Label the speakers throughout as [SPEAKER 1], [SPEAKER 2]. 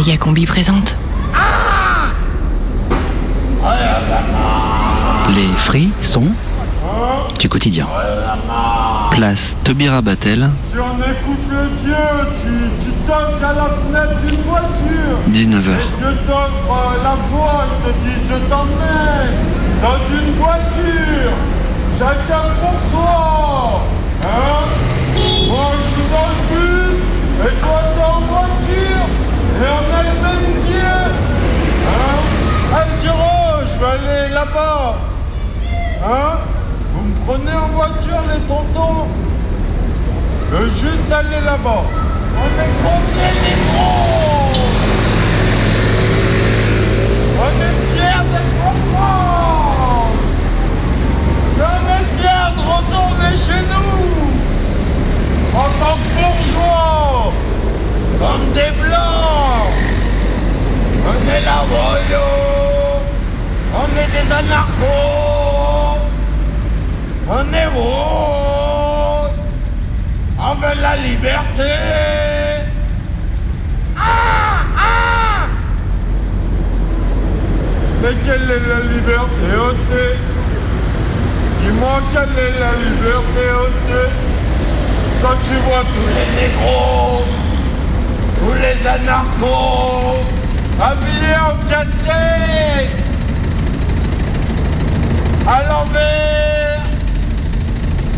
[SPEAKER 1] Méga Combi présente.
[SPEAKER 2] Les fris sont du quotidien. Place Tobira Battel,
[SPEAKER 3] Si on écoute le Dieu, tu, tu toques à la fenêtre d'une voiture.
[SPEAKER 2] 19h.
[SPEAKER 3] Et Dieu t'offre la voie, il te dit je t'emmène dans une voiture. Chacun pour soi. Hein Moi je suis dans le bus et toi. Et on a le même Dieu. Hein je vais aller là-bas. Hein Vous me prenez en voiture les tontons je veux juste aller là-bas. On est combien les gros On est fiers d'être en France Mais on est fiers de retourner chez nous En tant que bourgeois Comme des blancs. On est la royaux On est des anarchos. On est rouges on veut la liberté. Ah Ah. Mais quelle est la liberté ôtée Dis-moi quelle est la liberté ôtée Quand tu vois tous les négros Tous les anarchos Habillés en casquette À l'envers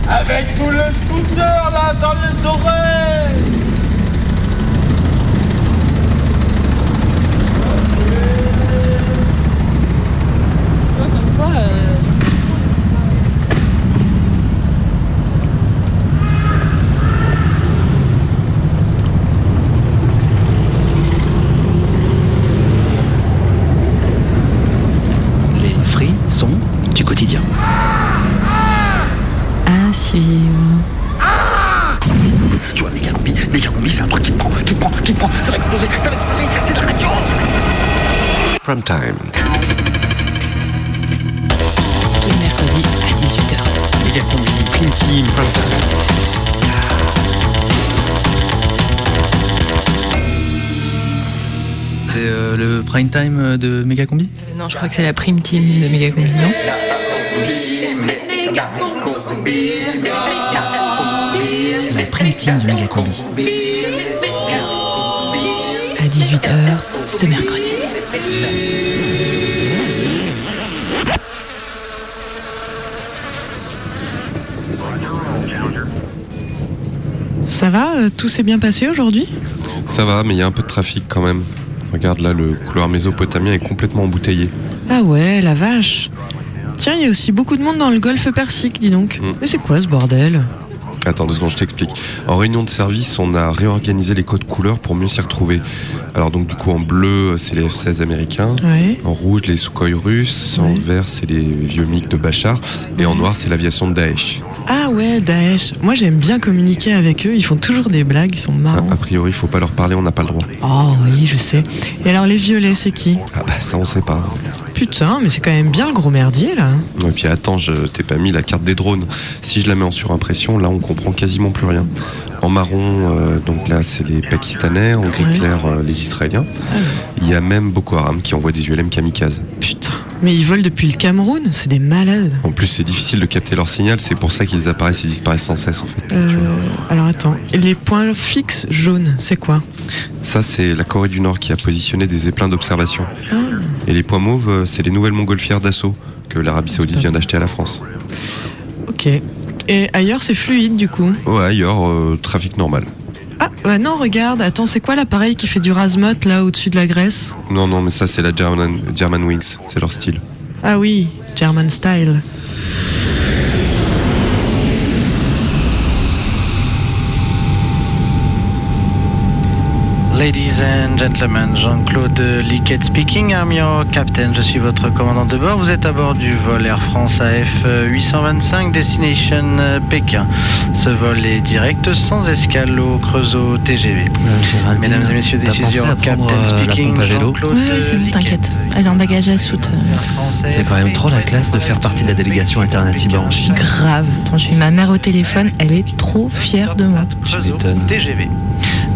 [SPEAKER 3] avec tout le scooter là dans les oreilles.
[SPEAKER 2] Les
[SPEAKER 4] time
[SPEAKER 5] de Mega Combi
[SPEAKER 1] Euh, non, je crois que c'est la prime team de Méga Combi, non?
[SPEAKER 2] La prime team de Méga Combi.
[SPEAKER 1] À 18h ce mercredi.
[SPEAKER 6] Ça va euh, Tout s'est bien passé aujourd'hui?
[SPEAKER 4] Ça va, mais il y a un peu de trafic quand même. Regarde là, le couloir mésopotamien est complètement embouteillé.
[SPEAKER 6] Ah ouais, la vache. Tiens, il y a aussi beaucoup de monde dans le golfe Persique, dis donc.
[SPEAKER 4] Mm.
[SPEAKER 6] Mais c'est quoi ce bordel?
[SPEAKER 4] Attends deux secondes, je t'explique. En réunion de service, on a réorganisé les codes couleurs pour mieux s'y retrouver. Alors donc du coup en bleu, c'est les F-16 américains.
[SPEAKER 6] Ouais.
[SPEAKER 4] En rouge, les Sukhoi russes. En vert, c'est les vieux MiG de Bachar. Et en noir, c'est l'aviation de Daesh.
[SPEAKER 6] Ah ouais, Daesh. Moi j'aime bien communiquer avec eux, ils font toujours des blagues, ils sont marrants.
[SPEAKER 4] a priori, il faut pas leur parler, on n'a pas le droit.
[SPEAKER 6] Oh oui, je sais. Et alors les violets, c'est qui?
[SPEAKER 4] Ah bah ça, on sait pas.
[SPEAKER 6] Putain, mais c'est quand même bien le gros merdier là.
[SPEAKER 4] Et puis attends, je t'ai pas mis la carte des drones. Si je la mets en surimpression, là on comprend quasiment plus rien. En marron, euh, donc là c'est les Pakistanais, en gris
[SPEAKER 6] Ouais.
[SPEAKER 4] clair euh, les Israéliens. Il y a même Boko Haram qui envoie des ULM kamikazes.
[SPEAKER 6] Putain, mais ils volent depuis le Cameroun, c'est des malades.
[SPEAKER 4] En plus c'est difficile de capter leur signal, c'est pour ça qu'ils apparaissent et disparaissent sans cesse en fait.
[SPEAKER 6] Euh, alors attends, les points fixes jaunes, c'est quoi?
[SPEAKER 4] Ça c'est la Corée du Nord qui a positionné des éplins d'observation.
[SPEAKER 6] Ah,
[SPEAKER 4] Et les points mauves, euh, c'est les nouvelles montgolfières d'assaut que l'Arabie Saoudite vient d'acheter à la France.
[SPEAKER 6] ok. Et ailleurs c'est fluide du coup?
[SPEAKER 4] Ouais, ailleurs, euh, trafic normal.
[SPEAKER 6] Ah, bah non, regarde, attends, c'est quoi l'appareil qui fait du rasmot là au-dessus de la Grèce
[SPEAKER 4] Non, non, mais ça c'est la German, German Wings, c'est leur style.
[SPEAKER 6] Ah oui, German style.
[SPEAKER 7] Ladies and gentlemen, Jean-Claude Liquette speaking, I'm your captain, je suis votre commandant de bord. Vous êtes à bord du vol Air France AF 825 Destination euh, Pékin. Ce vol est direct sans escale au Creusot TGV. Mesdames et messieurs, this is your captain speaking, Jean-Claude
[SPEAKER 1] ouais, c'est bon, t'inquiète. Elle est en bagage à soute. euh,
[SPEAKER 5] C'est quand même trop la classe de faire partie de la délégation alternative en Chine.
[SPEAKER 1] Grave. Quand je suis ma mère au téléphone, elle est trop fière de moi.
[SPEAKER 7] Creusot
[SPEAKER 5] m'étonnes.
[SPEAKER 7] TGV.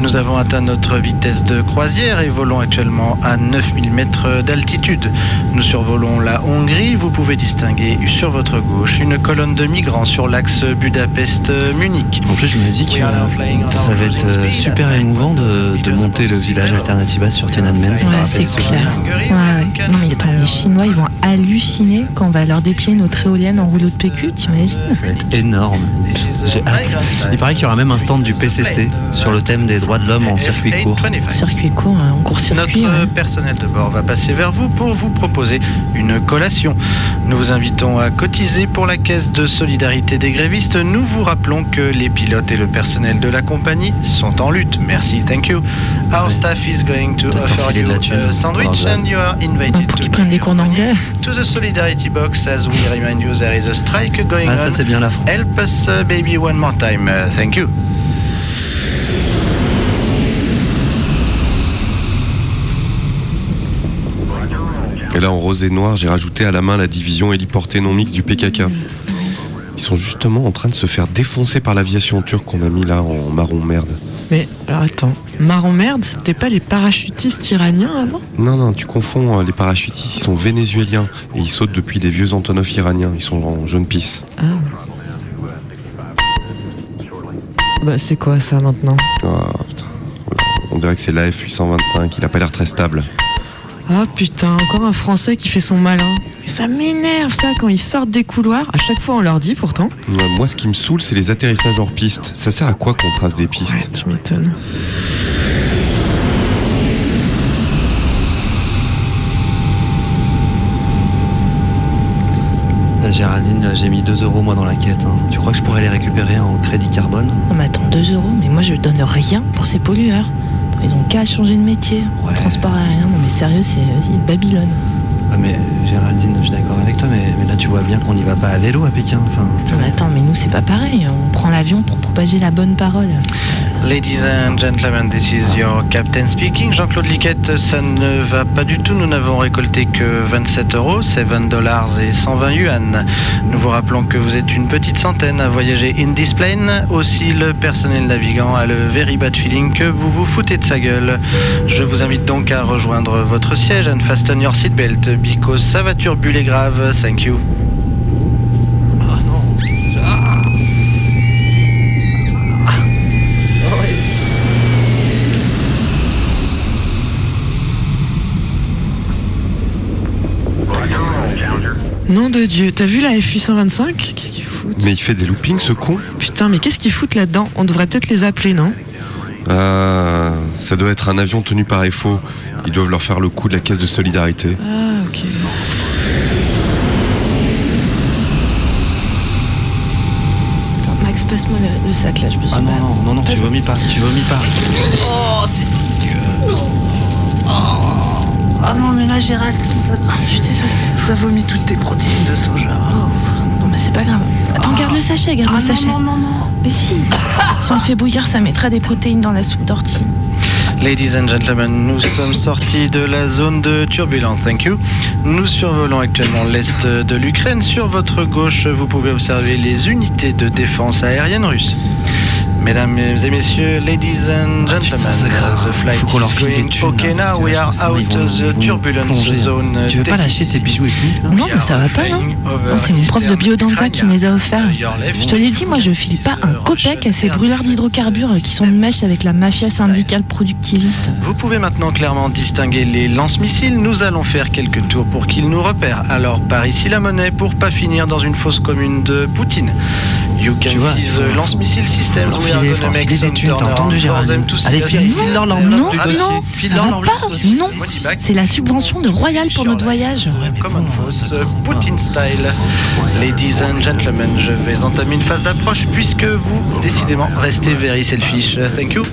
[SPEAKER 7] Nous avons atteint notre vitesse de croisière et volons actuellement à 9000 mètres d'altitude. Nous survolons la Hongrie. Vous pouvez distinguer sur votre gauche une colonne de migrants sur l'axe Budapest-Munich.
[SPEAKER 5] En plus, je me dis que euh, ça va être euh, super émouvant de, de monter le village Alternativa sur Tiananmen.
[SPEAKER 1] Ouais, c'est clair. Ouais, ouais. Non mais attends, les Chinois ils vont halluciner quand on va leur déplier notre éolienne en rouleau de PQ, t'imagines
[SPEAKER 5] Ça va être énorme. J'ai hâte. Il paraît qu'il y aura même un stand du PCC sur le thème des droits de l'homme en circuit court.
[SPEAKER 1] Circuit court, hein, en court-circuit.
[SPEAKER 7] Notre
[SPEAKER 1] ouais.
[SPEAKER 7] personnel de bord va passer vers vous pour vous proposer une collation. Nous vous invitons à cotiser pour la caisse de solidarité des grévistes. Nous vous rappelons que les pilotes et le personnel de la compagnie sont en lutte. Merci, thank you. Our
[SPEAKER 5] Ouais.
[SPEAKER 7] staff is going to offer you a
[SPEAKER 5] pour
[SPEAKER 7] sandwich and you are invited
[SPEAKER 1] Ouais, pour
[SPEAKER 7] to
[SPEAKER 1] qu'ils prennent des cours d'anglais.
[SPEAKER 7] to the solidarity box as we remind you there is a strike going
[SPEAKER 5] Ah, ça,
[SPEAKER 7] on.
[SPEAKER 5] c'est bien la France.
[SPEAKER 7] Help us, uh, baby, one more time. Uh, thank you.
[SPEAKER 4] Et là, en rose et noir, j'ai rajouté à la main la division héliportée non mixte du PKK. Ils sont justement en train de se faire défoncer par l'aviation turque qu'on a mis là en marron merde.
[SPEAKER 6] Mais alors attends, marron merde, c'était pas les parachutistes iraniens avant?
[SPEAKER 4] Non, non, tu confonds. euh, Les parachutistes, ils sont vénézuéliens et ils sautent depuis des vieux Antonov iraniens. Ils sont en jaune pisse.
[SPEAKER 6] Ah. Bah c'est quoi ça maintenant?
[SPEAKER 4] Ah, putain. On dirait que c'est l'AF 825. Il a pas l'air très stable.
[SPEAKER 6] Ah putain, encore un Français qui fait son malin. Mais ça m'énerve ça quand ils sortent des couloirs. À chaque fois on leur dit pourtant.
[SPEAKER 4] Ouais, Moi, ce qui me saoule, c'est les atterrissages hors piste. Ça sert à quoi qu'on trace des pistes
[SPEAKER 6] Ouais, tu m'étonnes.
[SPEAKER 5] La Géraldine, j'ai mis 2 euros moi dans la quête. hein. Tu crois que je pourrais les récupérer en crédit carbone?
[SPEAKER 1] Non mais attends, 2 euros, mais moi je donne rien pour ces pollueurs. Ils ont qu'à changer de métier.
[SPEAKER 5] Ouais.
[SPEAKER 1] Transport aérien, non mais sérieux, c'est vas-y, Babylone.
[SPEAKER 5] Ah mais Géraldine, je suis d'accord avec toi, mais, mais là tu vois bien qu'on n'y va pas à vélo à Pékin. Enfin,
[SPEAKER 1] mais attends, mais nous c'est pas pareil. On prend l'avion pour propager la bonne parole.
[SPEAKER 7] Ladies and gentlemen, this is your captain speaking. Jean-Claude Liquette, ça ne va pas du tout. Nous n'avons récolté que 27 euros, 7 dollars et 120 yuan. Nous vous rappelons que vous êtes une petite centaine à voyager in this plane. Aussi, le personnel navigant a le very bad feeling que vous vous foutez de sa gueule. Je vous invite donc à rejoindre votre siège and fasten your seatbelt because ça va turbuler grave. Thank you.
[SPEAKER 6] Nom de Dieu, t'as vu la F825 Qu'est-ce qu'ils foutent?
[SPEAKER 4] Mais il fait des loopings, ce con
[SPEAKER 6] Putain, mais qu'est-ce qu'ils foutent là-dedans? On devrait peut-être les appeler, non?
[SPEAKER 4] Ah, ça doit être un avion tenu par FO. Ils doivent leur faire le coup de la caisse de solidarité.
[SPEAKER 6] Ah, ok.
[SPEAKER 1] Attends, Max, passe-moi le, le sac là, je me suis
[SPEAKER 5] Ah non, non, non, non, tu vomis pas, tu vomis pas. Oh, c'est dégueu. Oh. Ah non, mais là, Gérald, ça,
[SPEAKER 1] Je suis désolée.
[SPEAKER 5] t'as vomi toutes tes protéines de soja.
[SPEAKER 1] Non mais c'est pas grave. Attends, garde le sachet, garde
[SPEAKER 5] Ah
[SPEAKER 1] le
[SPEAKER 5] non,
[SPEAKER 1] sachet.
[SPEAKER 5] non, non, non.
[SPEAKER 1] Mais si, si on le fait bouillir, ça mettra des protéines dans la soupe d'ortie.
[SPEAKER 7] Ladies and gentlemen, nous sommes sortis de la zone de turbulence, thank you. Nous survolons actuellement l'est de l'Ukraine. Sur votre gauche, vous pouvez observer les unités de défense aérienne russes. Mesdames et messieurs, ladies and
[SPEAKER 5] Ah,
[SPEAKER 7] gentlemen,
[SPEAKER 5] putain, ça craint.
[SPEAKER 7] the flight
[SPEAKER 5] Faut qu'on leur
[SPEAKER 7] is
[SPEAKER 5] file des
[SPEAKER 7] going.
[SPEAKER 5] thunes.
[SPEAKER 7] Okay, now we are out the turbulence
[SPEAKER 5] plonger.
[SPEAKER 7] zone.
[SPEAKER 5] Tu veux pas
[SPEAKER 7] Take
[SPEAKER 5] lâcher
[SPEAKER 7] it
[SPEAKER 5] tes bijoux ethniques là
[SPEAKER 1] Non, mais ça va pas, non Attends, C'est mon prof de biodanza qui me les a offerts. Je te l'ai dit, moi je file pas un copec à ces brûleurs d'hydrocarbures qui sont de mèche avec la mafia syndicale productiviste.
[SPEAKER 7] Vous pouvez maintenant clairement distinguer les lance-missiles. Nous allons faire quelques tours pour qu'ils nous repèrent. Alors par ici la monnaie pour pas finir dans une fosse commune de Poutine. You can
[SPEAKER 5] Tu vois,
[SPEAKER 7] see the lance-missile systems. We
[SPEAKER 5] filer, faut filer des thunes, t'as entendu
[SPEAKER 7] for
[SPEAKER 5] Gérald
[SPEAKER 7] them to see
[SPEAKER 5] Allez, file, leur
[SPEAKER 1] Non,
[SPEAKER 5] l'enveloppe du
[SPEAKER 1] non,
[SPEAKER 5] dossier. dossier.
[SPEAKER 1] Non, c'est la subvention de Royal pour notre voyage.
[SPEAKER 7] Common Force, Poutine style. Ladies and gentlemen, je vais entamer une phase d'approche puisque vous, décidément, restez very selfish. Thank you.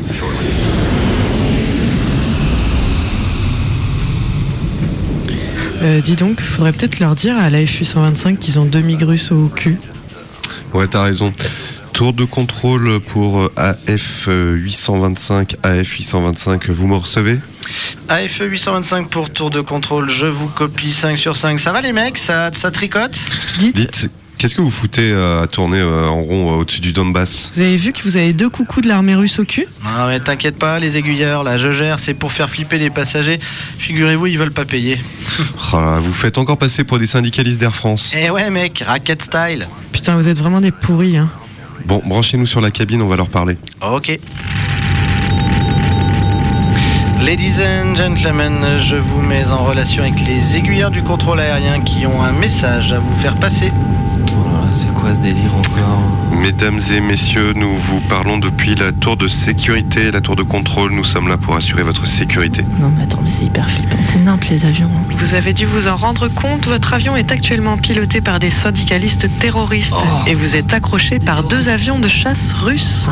[SPEAKER 6] Euh, dis donc, faudrait peut-être leur dire à la F825 qu'ils ont deux migrus au cul.
[SPEAKER 4] Ouais, t'as raison. Tour de contrôle pour euh, AF 825, AF 825, vous me recevez?
[SPEAKER 7] AF 825 pour tour de contrôle, je vous copie 5 sur 5. Ça va les mecs? Ça, ça tricote?
[SPEAKER 6] Dites,
[SPEAKER 4] Dites, Qu'est-ce que vous foutez euh, à tourner euh, en rond euh, au-dessus du Donbass?
[SPEAKER 6] Vous avez vu que vous avez deux coucous de l'armée russe au cul?
[SPEAKER 7] Non mais t'inquiète pas, les aiguilleurs, là je gère, c'est pour faire flipper les passagers. Figurez-vous, ils veulent pas payer.
[SPEAKER 4] Oh Vous faites encore passer pour des syndicalistes d'Air France.
[SPEAKER 7] Eh ouais mec, racket style.
[SPEAKER 6] Putain, vous êtes vraiment des pourris, hein.
[SPEAKER 4] Bon, branchez-nous sur la cabine, on va leur parler.
[SPEAKER 7] Ok. Ladies and gentlemen, je vous mets en relation avec les aiguilleurs du contrôle aérien qui ont un message à vous faire passer.
[SPEAKER 5] C'est quoi ce délire encore
[SPEAKER 4] Mesdames et messieurs, nous vous parlons depuis la tour de sécurité, la tour de contrôle. Nous sommes là pour assurer votre sécurité.
[SPEAKER 1] Non, mais attends, mais c'est hyper flippant. C'est nimp les avions. hein.
[SPEAKER 6] Vous avez dû vous en rendre compte, votre avion est actuellement piloté par des syndicalistes terroristes et vous êtes accroché par deux avions de chasse russes.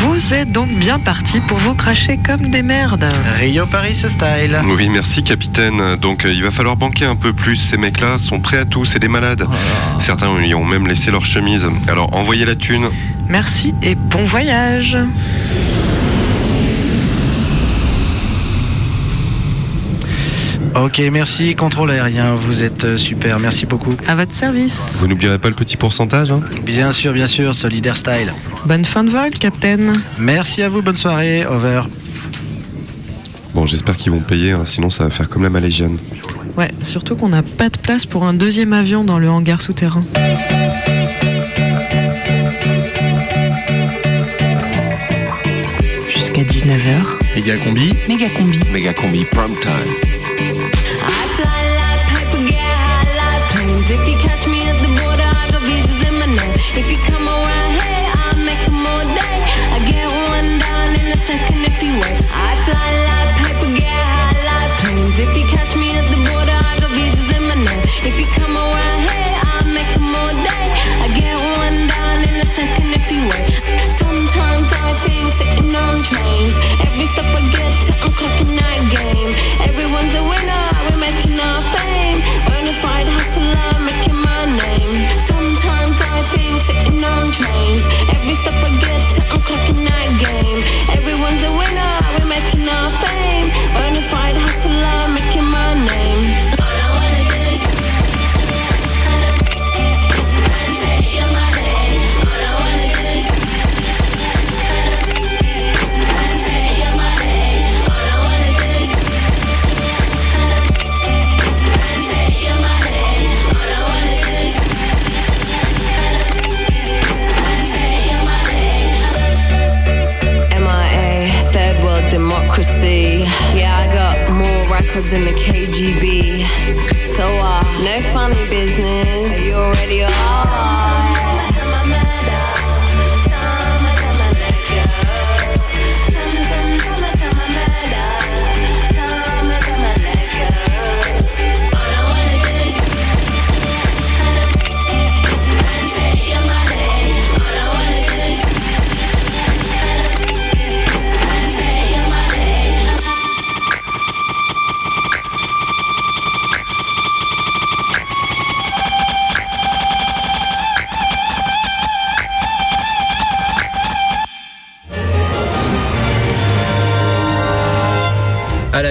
[SPEAKER 6] Vous êtes donc bien parti pour vous cracher comme des merdes.
[SPEAKER 7] Rio Paris style.
[SPEAKER 4] Oui, merci capitaine. Donc euh, il va falloir banquer un peu plus. Ces mecs-là sont prêts à tout, c'est des malades. Certains y ont même laissé leur chemise. Alors envoyez la thune.
[SPEAKER 6] Merci et bon voyage.
[SPEAKER 7] Ok, merci, contrôle aérien, vous êtes euh, super, merci beaucoup.
[SPEAKER 6] À votre service.
[SPEAKER 4] Vous n'oublierez pas le petit pourcentage hein?
[SPEAKER 7] Bien sûr, bien sûr, solidaire style.
[SPEAKER 6] Bonne fin de vol, Captain.
[SPEAKER 7] Merci à vous, bonne soirée, over.
[SPEAKER 4] Bon, j'espère qu'ils vont payer, hein, sinon ça va faire comme la Malaysienne.
[SPEAKER 6] Ouais, surtout qu'on n'a pas de place pour un deuxième avion dans le hangar souterrain.
[SPEAKER 1] Jusqu'à 19h.
[SPEAKER 2] Méga combi.
[SPEAKER 1] Méga combi.
[SPEAKER 2] Méga combi prime time.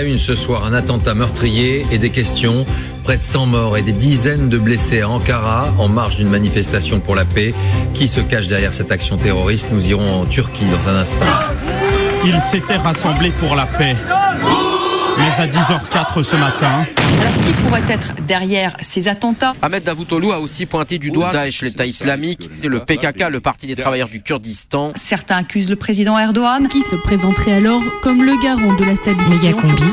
[SPEAKER 8] Une ce soir, un attentat meurtrier et des questions. Près de 100 morts et des dizaines de blessés à Ankara en marge d'une manifestation pour la paix. Qui se cache derrière cette action terroriste? Nous irons en Turquie dans un instant.
[SPEAKER 9] Ils s'étaient rassemblés pour la paix. Mais à 10h04 ce matin,
[SPEAKER 10] Alors qui pourrait être derrière ces attentats
[SPEAKER 11] Ahmed Davutoğlu a aussi pointé du doigt Daesh, l'État islamique, et le PKK, le Parti des travailleurs du Kurdistan.
[SPEAKER 10] Certains accusent le président Erdogan.
[SPEAKER 12] Qui se présenterait alors comme le garant de la stabilité.
[SPEAKER 1] Méga combi.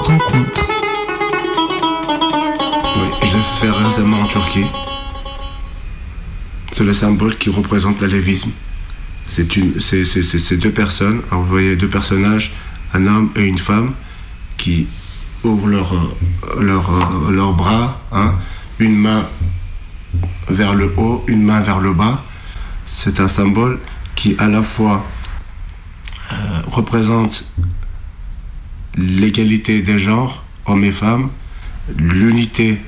[SPEAKER 1] Rencontre.
[SPEAKER 13] Oui, je l'ai fait récemment en Turquie. C'est le symbole qui représente l'alévisme. C'est une, c'est, c'est- deux personnes, vous voyez deux personnages, un homme et une femme, qui ouvrent leur, euh, leur, leurs bras, hein, une main vers le haut, une main vers le bas. C'est un symbole qui à la fois euh, représente l'égalité des genres, hommes et femmes, l'unité,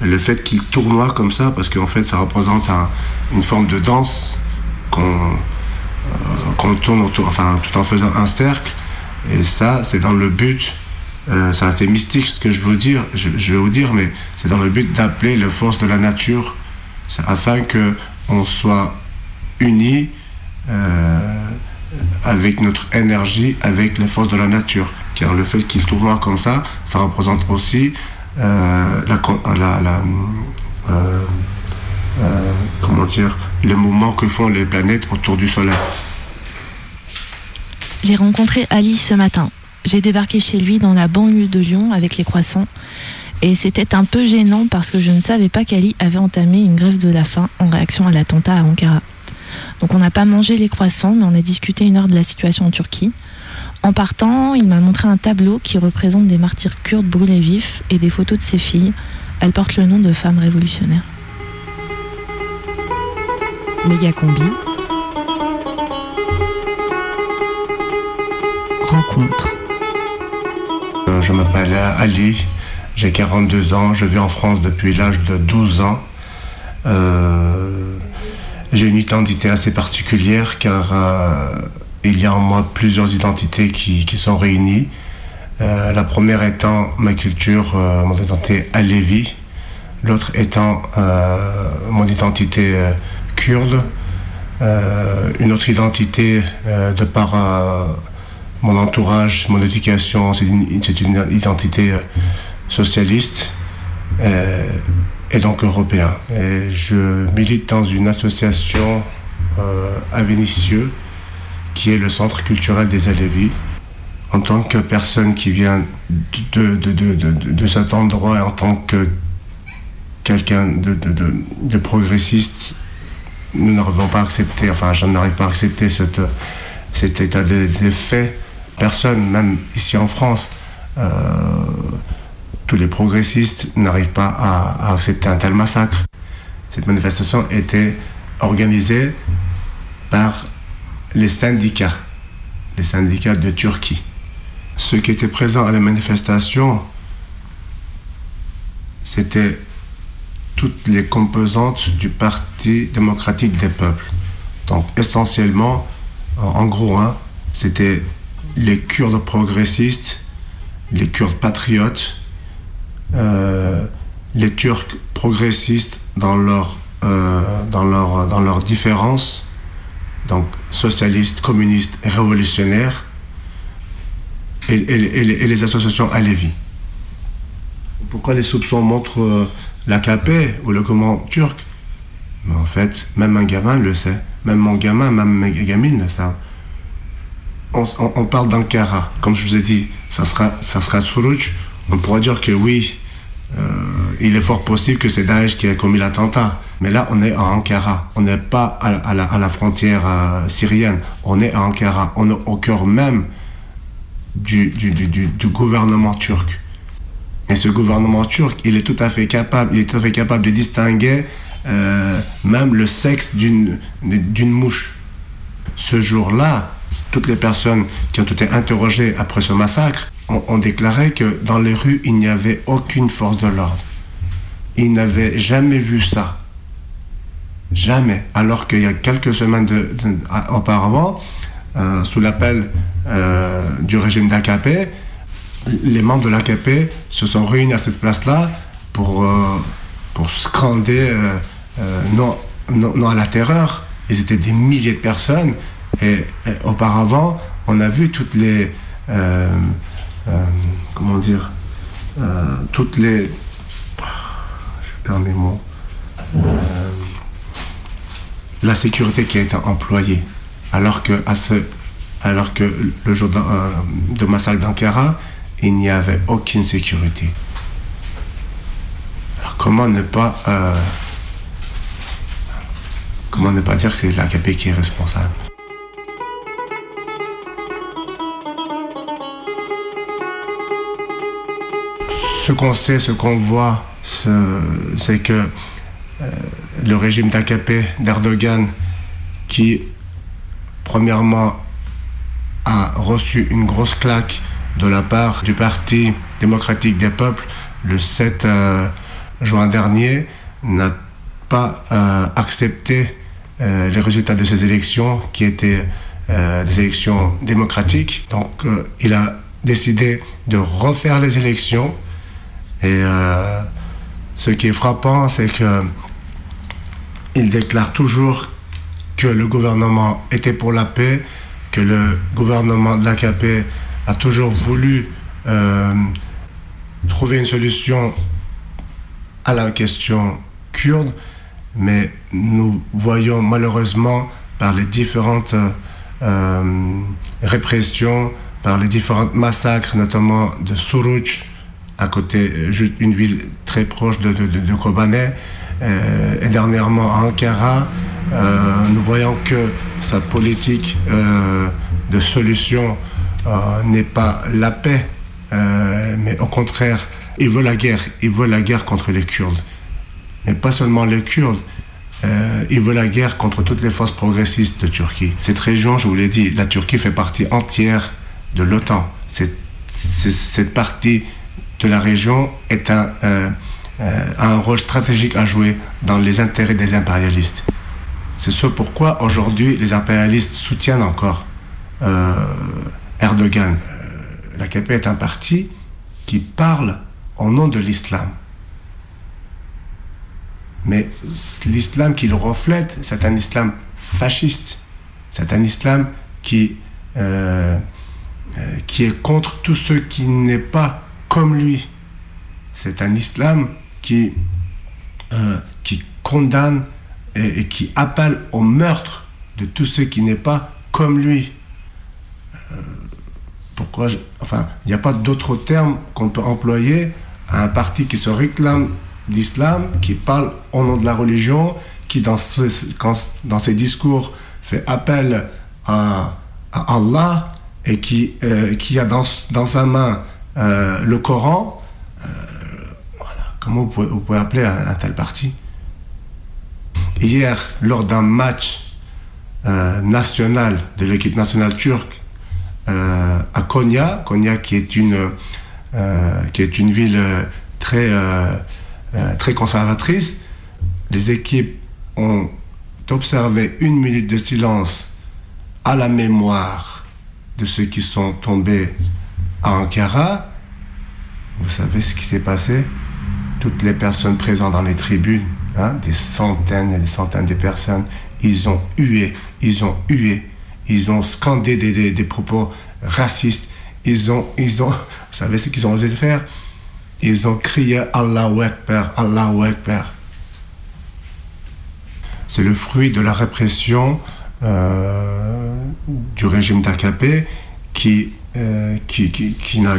[SPEAKER 13] le fait qu'il tournoie comme ça, parce qu'en fait ça représente un- une forme de danse qu'on euh, qu'on tourne autour, enfin tout en faisant un cercle, et ça c'est dans le but euh, c'est assez mystique ce que je veux dire, je, vais vous dire, mais c'est dans le but d'appeler les forces de la nature afin que on soit unis euh, avec notre énergie, avec les forces de la nature. Car le fait qu'il tournoie comme ça, ça représente aussi la, comment dire, les que font les planètes autour du Soleil.
[SPEAKER 1] J'ai rencontré Ali ce matin. J'ai débarqué chez lui dans la banlieue de Lyon avec les croissants. Et c'était un peu gênant parce que je ne savais pas qu'Ali avait entamé une grève de la faim en réaction à l'attentat à Ankara. Donc on n'a pas mangé les croissants, mais on a discuté une heure de la situation en Turquie. En partant, il m'a montré un tableau qui représente des martyrs kurdes brûlés vifs et des photos de ses filles. Elles portent le nom de femmes révolutionnaires.
[SPEAKER 14] Méga combi. Rencontre.
[SPEAKER 13] Euh, Je m'appelle Ali, j'ai 42 ans, je vis en France depuis l'âge de 12 ans. Euh, j'ai une identité assez particulière car euh, il y a en moi plusieurs identités qui, sont réunies. La première étant ma culture, mon identité alévi. L'autre étant mon identité kurde. Euh, une autre identité euh, de par euh, mon entourage, mon éducation, c'est une, identité socialiste et donc européen. Et je milite dans une association à Vénissieux qui est le Centre culturel des Alévis. En tant que personne qui vient de, cet endroit et en tant que quelqu'un de progressiste, nous n'arrivons pas à accepter, enfin je n'arrive pas à accepter cet état de, de fait. Personne, même ici en France, euh, tous les progressistes n'arrivent pas à, à accepter un tel massacre. Cette manifestation était organisée par les syndicats, les syndicats de Turquie. Ceux qui étaient présents à la manifestation, c'était toutes les composantes du Parti démocratique des peuples. Donc essentiellement, en en gros, hein, c'était les Kurdes progressistes, les Kurdes patriotes, euh, les Turcs progressistes dans leur, euh, dans leur, dans leurs différences, donc socialistes, communistes révolutionnaires, et, et- les- et les associations. Pourquoi les soupçons montrent euh, l'AKP ou le command turc Mais en fait, même un gamin le sait. Même mon gamin, même mes gamines le savent. On, parle d'Ankara. Comme je vous ai dit, ça sera, ça. On pourra dire que oui, euh, il est fort possible que c'est Daesh qui a commis l'attentat. Mais là, on est à Ankara. On n'est pas à, la, frontière euh, syrienne. On est à Ankara. On est au cœur même du gouvernement turc. Et ce gouvernement turc, il est tout à fait capable, il est tout à fait capable de distinguer euh, même le sexe d'une mouche. Ce jour-là, toutes les personnes qui ont été interrogées après ce massacre ont, déclaré que dans les rues, il n'y avait aucune force de l'ordre. Ils n'avaient jamais vu ça. Jamais. Alors qu'il y a quelques semaines auparavant, euh, sous l'appel euh, du régime d'AKP, les membres de l'AKP se sont réunis à cette place-là pour, euh, pour scander euh, euh, non, non, non à la terreur. Ils étaient des milliers de personnes. Et, auparavant, on a vu toutes les. comment dire Toutes les. Je perds mes mots. La sécurité qui a été employée. Alors que, à ce, alors que le jour euh, de massacre d'Ankara, il n'y avait aucune sécurité. Alors comment ne pas, euh, comment ne pas dire que c'est l'AKP qui est responsable? Ce qu'on sait, ce qu'on voit, ce- c'est que euh, le régime d'AKP d'Erdogan, qui premièrement a reçu une grosse claque de la part du Parti démocratique des peuples le 7 euh, juin dernier, n'a pas euh, accepté euh, les résultats de ces élections qui étaient des élections démocratiques. Donc il a décidé de refaire les élections. Et ce qui est frappant, c'est que il déclare toujours que le gouvernement était pour la paix, que le gouvernement de l'AKP a toujours voulu euh, trouver une solution à la question kurde, mais nous voyons malheureusement par les différentes euh, répressions, par les différents massacres, notamment de Suruc, à côté, une ville très proche de, Kobané, euh, et dernièrement à Ankara, nous voyons que sa politique de solution n'est pas la paix, euh, mais au contraire, il veut la guerre. Il veut la guerre contre les Kurdes. Mais pas seulement les Kurdes. euh, il veut la guerre contre toutes les forces progressistes de Turquie. Cette région, je vous l'ai dit, la Turquie fait partie entière de l'OTAN. Cette, partie de la région est euh, euh, a un rôle stratégique à jouer dans les intérêts des impérialistes. C'est ce pourquoi aujourd'hui les impérialistes soutiennent encore euh, Erdogan. Euh, L'AKP est un parti qui parle au nom de l'islam. Mais l'islam qu'il reflète, c'est un islam fasciste. C'est un islam qui, euh, euh, est contre tout ce qui n'est pas comme lui. C'est un islam qui, euh, condamne et qui appelle au meurtre de tout ce qui n'est pas comme lui. Euh, pourquoi je- Enfin, il n'y a pas d'autre terme qu'on peut employer à un parti qui se réclame d'islam, qui parle au nom de la religion, qui dans, ses discours fait appel à, Allah et qui, euh, a dans, sa main euh, le Coran. Euh, voilà. Comment vous pouvez, appeler un, tel parti? Hier, lors d'un match euh, national de l'équipe nationale turque euh, à Konya, Konya qui est une, euh, ville euh, très, euh, euh, très conservatrice, les équipes ont observé une minute de silence à la mémoire de ceux qui sont tombés à Ankara. Vous savez ce qui s'est passé? Toutes les personnes présentes dans les tribunes, hein, des centaines et des centaines de personnes, ils ont hué, ils ont hué, ils ont scandé des, propos racistes, ils ont, ils ont, vous savez ce qu'ils ont osé faire? Ils ont crié Allahu Akbar, Allahu Akbar. C'est le fruit de la répression euh, du régime d'AKP qui, euh, qui, qui, qui n'a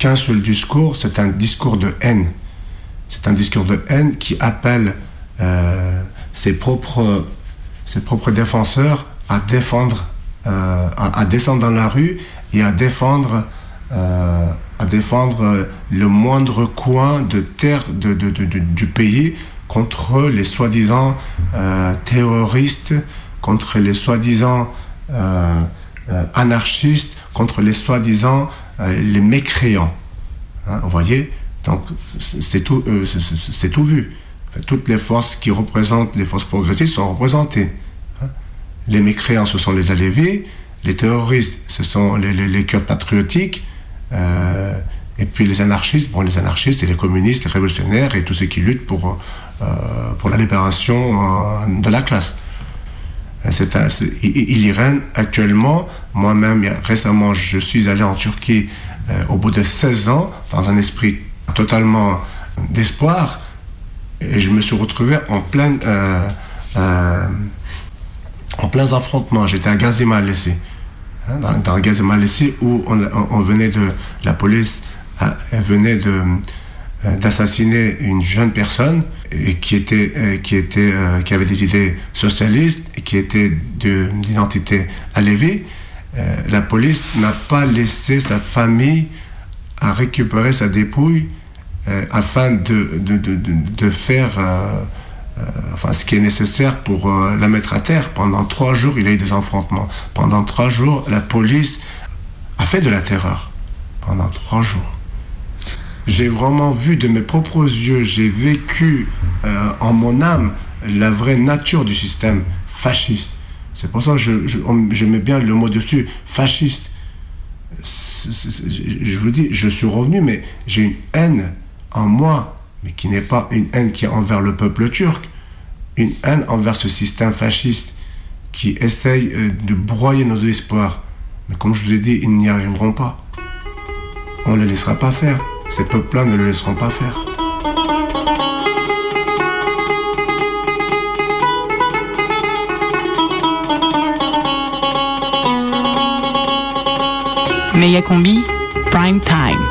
[SPEAKER 13] qu'un seul discours, c'est un discours de haine. C'est un discours de haine qui appelle euh, ses, propres, ses propres défenseurs à défendre, euh, à, descendre dans la rue et à défendre, euh, à défendre le moindre coin de terre de- du pays contre les soi-disant euh, terroristes, contre les soi-disant anarchistes, contre les soi-disant les mécréants. Hein, vous voyez? Donc c'est tout, c'est- tout vu. Toutes les forces qui représentent les forces progressistes sont représentées. Les mécréants, ce sont les Alévis. Les terroristes, ce sont les, les, patriotiques. euh, et puis les anarchistes, bon, les anarchistes, c'est les communistes, les révolutionnaires et tous ceux qui luttent pour, euh, pour la libération euh, de la classe. C'est il, y règne actuellement. Moi-même, récemment, je suis allé en Turquie au bout de 16 ans, dans un esprit totalement d'espoir, et je me suis retrouvé en plein, euh, en plein affrontement. J'étais à Gazimal ici, hein, dans, dans où on, on- venait de, la police elle venait de euh, d'assassiner une jeune personne et qui était euh, qui était euh, qui avait des idées socialistes qui était de- d'identité alévie. Euh, la police n'a pas laissé sa famille à récupérer sa dépouille afin de, de, de, de- faire enfin, ce qui est nécessaire pour euh, la mettre à terre. Pendant trois jours, il a eu des affrontements. Pendant trois jours, la police a fait de la terreur. Pendant trois jours. J'ai vraiment vu de mes propres yeux, j'ai vécu euh, en mon âme la vraie nature du système fasciste. C'est pour ça que je, mets bien le mot dessus, fasciste. je vous le dis, je suis revenu, mais j'ai une haine en moi, mais qui n'est pas une haine qui est envers le peuple turc, une haine envers ce système fasciste qui essaye euh, de broyer nos espoirs. Mais comme je vous ai dit, ils n'y arriveront pas. On ne les laissera pas faire. Ces peuples-là ne le laisseront pas faire.
[SPEAKER 15] Prime time.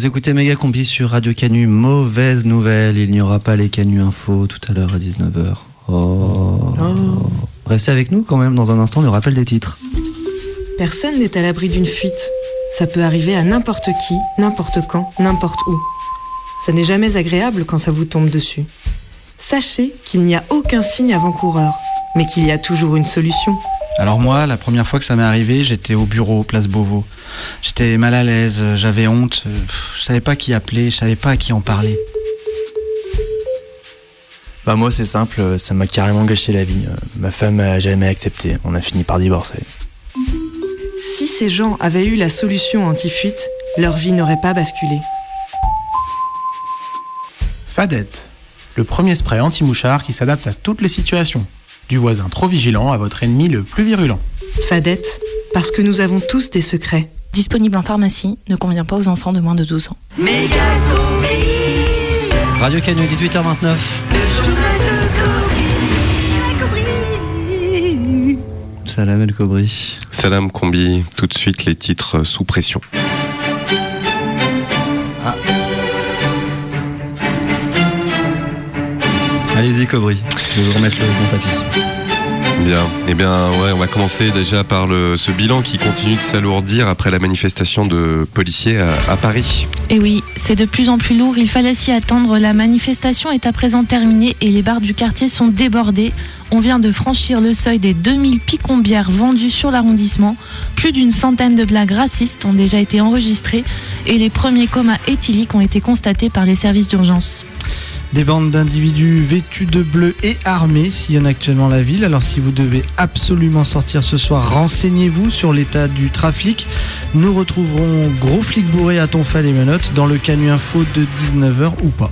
[SPEAKER 5] Vous écoutez Méga Combi sur Radio Canu. Mauvaise nouvelle, il n'y aura pas les Canu Info tout à l'heure à 19h. Oh. Restez avec nous quand même dans un instant, le rappel des titres.
[SPEAKER 6] Personne n'est à l'abri d'une fuite. Ça peut arriver à n'importe qui, n'importe quand, n'importe où. Ça n'est jamais agréable quand ça vous tombe dessus. Sachez qu'il n'y a aucun signe avant-coureur, mais qu'il y a toujours une solution.
[SPEAKER 16] Alors moi, la première fois que ça m'est arrivé, j'étais au bureau, place Beauvau. J'étais mal à l'aise, j'avais honte, euh, je savais pas qui appeler, je savais pas à qui en parler.
[SPEAKER 17] Bah moi c'est simple, ça m'a carrément gâché la vie. Ma femme a jamais accepté, on a fini par divorcer.
[SPEAKER 6] Si ces gens avaient eu la solution anti-fuite, leur vie n'aurait pas basculé.
[SPEAKER 18] Fadette, le premier spray anti-mouchard qui s'adapte à toutes les situations. Du voisin trop vigilant à votre ennemi le plus virulent.
[SPEAKER 6] Fadette, parce que nous avons tous des secrets.
[SPEAKER 1] Disponible en pharmacie, ne convient pas aux enfants de moins de 12 ans.
[SPEAKER 5] Radio Canu, 18h29. Salam El Kobri.
[SPEAKER 4] Salam Combi, tout de suite les titres sous pression.
[SPEAKER 5] Allez-y Kobri, je vais vous remettre le bon tapis.
[SPEAKER 4] Bien, eh bien, ouais, on va commencer déjà par le, ce bilan qui continue de s'alourdir après la manifestation de policiers à, à Paris.
[SPEAKER 1] Et oui, c'est de plus en plus lourd, il fallait s'y attendre. La manifestation est à présent terminée et les bars du quartier sont débordés. On vient de franchir le seuil des 2000 picombières vendues sur l'arrondissement. Plus d'une centaine de blagues racistes ont déjà été enregistrées et les premiers comas éthyliques ont été constatés par les services d'urgence.
[SPEAKER 19] Des bandes d'individus vêtus de bleu et armés sillonnent actuellement la ville. Alors si vous devez absolument sortir ce soir, renseignez-vous sur l'état du trafic. Nous retrouverons gros flics bourrés à Tonfal et Menottes dans le Canu Info de 19h ou pas.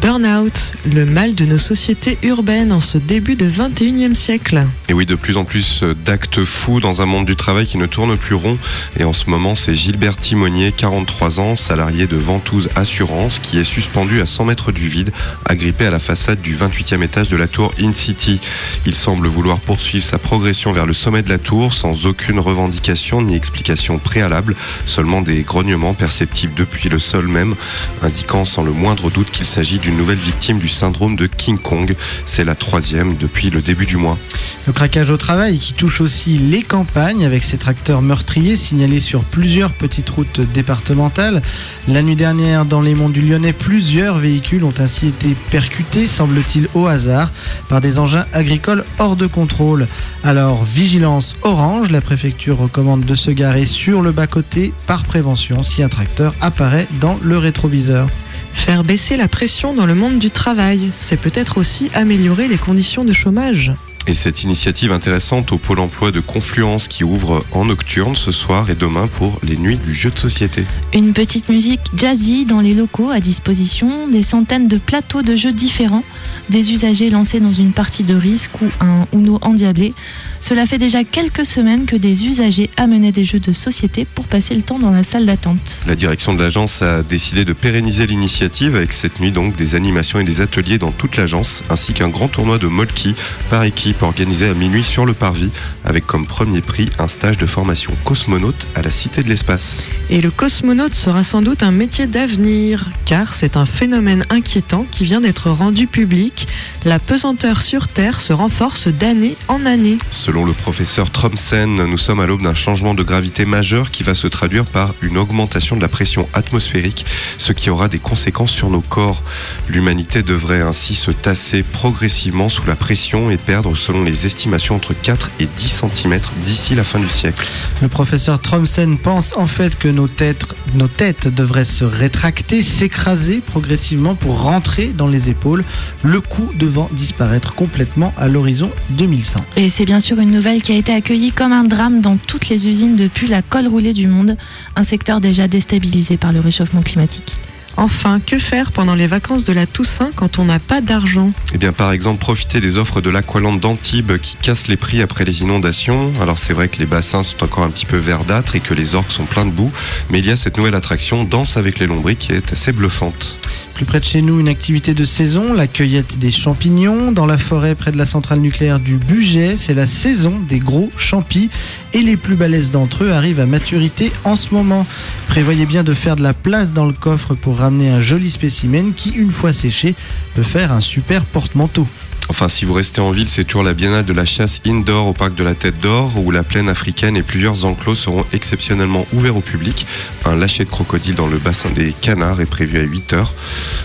[SPEAKER 6] Burnout, le mal de nos sociétés urbaines en ce début de 21e siècle.
[SPEAKER 4] Et oui, de plus en plus d'actes fous dans un monde du travail qui ne tourne plus rond. Et en ce moment, c'est Gilbert Timonier, 43 ans, salarié de Ventouse Assurance, qui est suspendu à 100 mètres du vide, agrippé à la façade du 28e étage de la tour In-City. Il semble vouloir poursuivre sa progression vers le sommet de la tour sans aucune revendication ni explication préalable, seulement des grognements perceptibles depuis le sol même, indiquant sans le moindre doute qu'il s'agit d'une nouvelle victime du syndrome de King Kong. C'est la troisième depuis le début du mois.
[SPEAKER 19] Le craquage au travail qui touche aussi les campagnes avec ces tracteurs meurtriers signalés sur plusieurs petites routes départementales. La nuit dernière, dans les monts du Lyonnais, plusieurs véhicules ont ainsi été percutés, semble-t-il au hasard, par des engins agricoles hors de contrôle. Alors, vigilance orange, la préfecture recommande de se garer sur le bas-côté par prévention si un tracteur apparaît dans le rétroviseur.
[SPEAKER 6] Faire baisser la pression dans le monde du travail, c'est peut-être aussi améliorer les conditions de chômage.
[SPEAKER 4] Et cette initiative intéressante au pôle emploi de Confluence qui ouvre en nocturne ce soir et demain pour les nuits du jeu de société.
[SPEAKER 1] Une petite musique jazzy dans les locaux à disposition, des centaines de plateaux de jeux différents, des usagers lancés dans une partie de risque ou un Uno endiablé. Cela fait déjà quelques semaines que des usagers amenaient des jeux de société pour passer le temps dans la salle d'attente.
[SPEAKER 4] La direction de l'agence a décidé de pérenniser l'initiative avec cette nuit donc des animations et des ateliers dans toute l'agence ainsi qu'un grand tournoi de molki par équipe organisé à minuit sur le parvis avec comme premier prix un stage de formation cosmonaute à la Cité de l'Espace.
[SPEAKER 6] Et le cosmonaute sera sans doute un métier d'avenir, car c'est un phénomène inquiétant qui vient d'être rendu public. La pesanteur sur Terre se renforce d'année en année.
[SPEAKER 4] Selon le professeur Tromsen, nous sommes à l'aube d'un changement de gravité majeur qui va se traduire par une augmentation de la pression atmosphérique, ce qui aura des conséquences sur nos corps. L'humanité devrait ainsi se tasser progressivement sous la pression et perdre, selon les estimations, entre 4 et 10 cm d'ici la fin du siècle.
[SPEAKER 19] Le professeur Tromsen pense en fait que nos têtes, nos têtes devraient se rétracter, s'écraser progressivement pour rentrer dans les épaules, le cou devant disparaître complètement à l'horizon 2100.
[SPEAKER 1] Et c'est bien sûr une nouvelle qui a été accueillie comme un drame dans toutes les usines depuis la colle roulée du monde, un secteur déjà déstabilisé par le réchauffement climatique.
[SPEAKER 6] Enfin, que faire pendant les vacances de la Toussaint quand on n'a pas d'argent?
[SPEAKER 4] Eh bien, par exemple, profiter des offres de l'Aqualand d'Antibes qui cassent les prix après les inondations. Alors, c'est vrai que les bassins sont encore un petit peu verdâtres et que les orques sont pleins de boue, mais il y a cette nouvelle attraction Danse avec les lombrics qui est assez bluffante.
[SPEAKER 19] Plus près de chez nous, une activité de saison, la cueillette des champignons. Dans la forêt près de la centrale nucléaire du Buget, c'est la saison des gros champis et les plus balèzes d'entre eux arrivent à maturité en ce moment. Prévoyez bien de faire de la place dans le coffre pour ramener un joli spécimen qui, une fois séché, peut faire un super porte-manteau.
[SPEAKER 4] Enfin, si vous restez en ville, c'est toujours la biennale de la chasse indoor au parc de la Tête d'Or, où la plaine africaine et plusieurs enclos seront exceptionnellement ouverts au public. Un lâcher de crocodile dans le bassin des canards est prévu à 8 heures.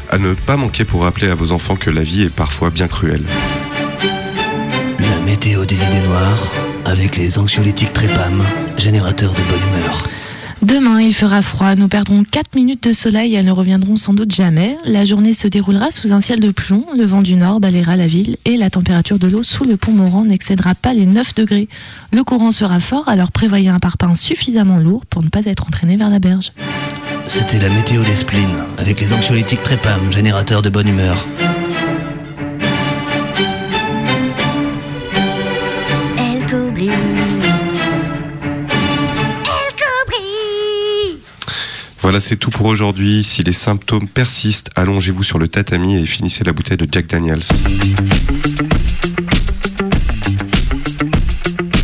[SPEAKER 4] À ne pas manquer pour rappeler à vos enfants que la vie est parfois bien cruelle.
[SPEAKER 20] La météo des idées noires, avec les anxiolytiques Trépam, générateurs de bonne humeur.
[SPEAKER 1] Demain, il fera froid. Nous perdrons 4 minutes de soleil. Elles ne reviendront sans doute jamais. La journée se déroulera sous un ciel de plomb. Le vent du nord balayera la ville et la température de l'eau sous le pont Morand n'excédera pas les 9 degrés. Le courant sera fort, alors prévoyez un parpaing suffisamment lourd pour ne pas être entraîné vers la berge.
[SPEAKER 20] C'était la météo des spleens, avec les anxiolytiques Trépam, générateurs de bonne humeur.
[SPEAKER 4] Voilà, c'est tout pour aujourd'hui. Si les symptômes persistent, allongez-vous sur le tatami et finissez la bouteille de Jack Daniels.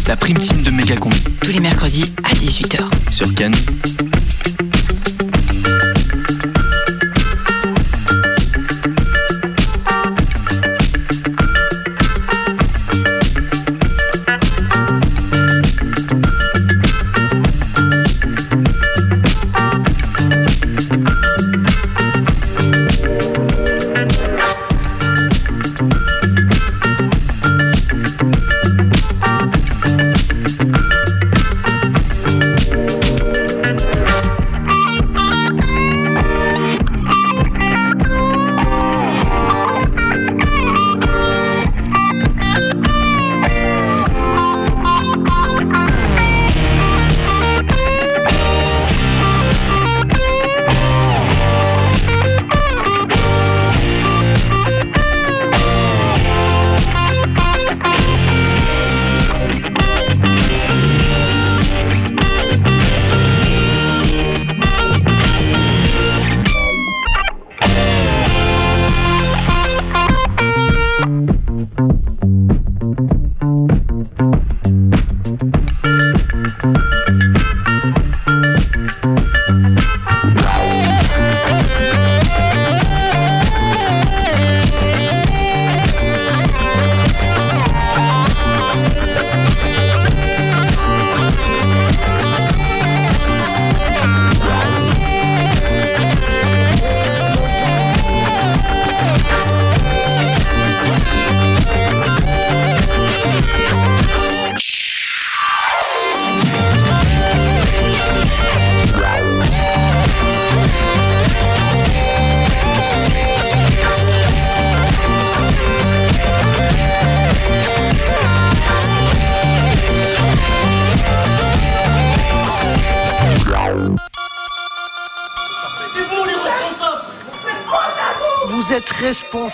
[SPEAKER 15] La prime team de Megacombi.
[SPEAKER 14] Tous les mercredis à 18h.
[SPEAKER 15] Sur Cannes.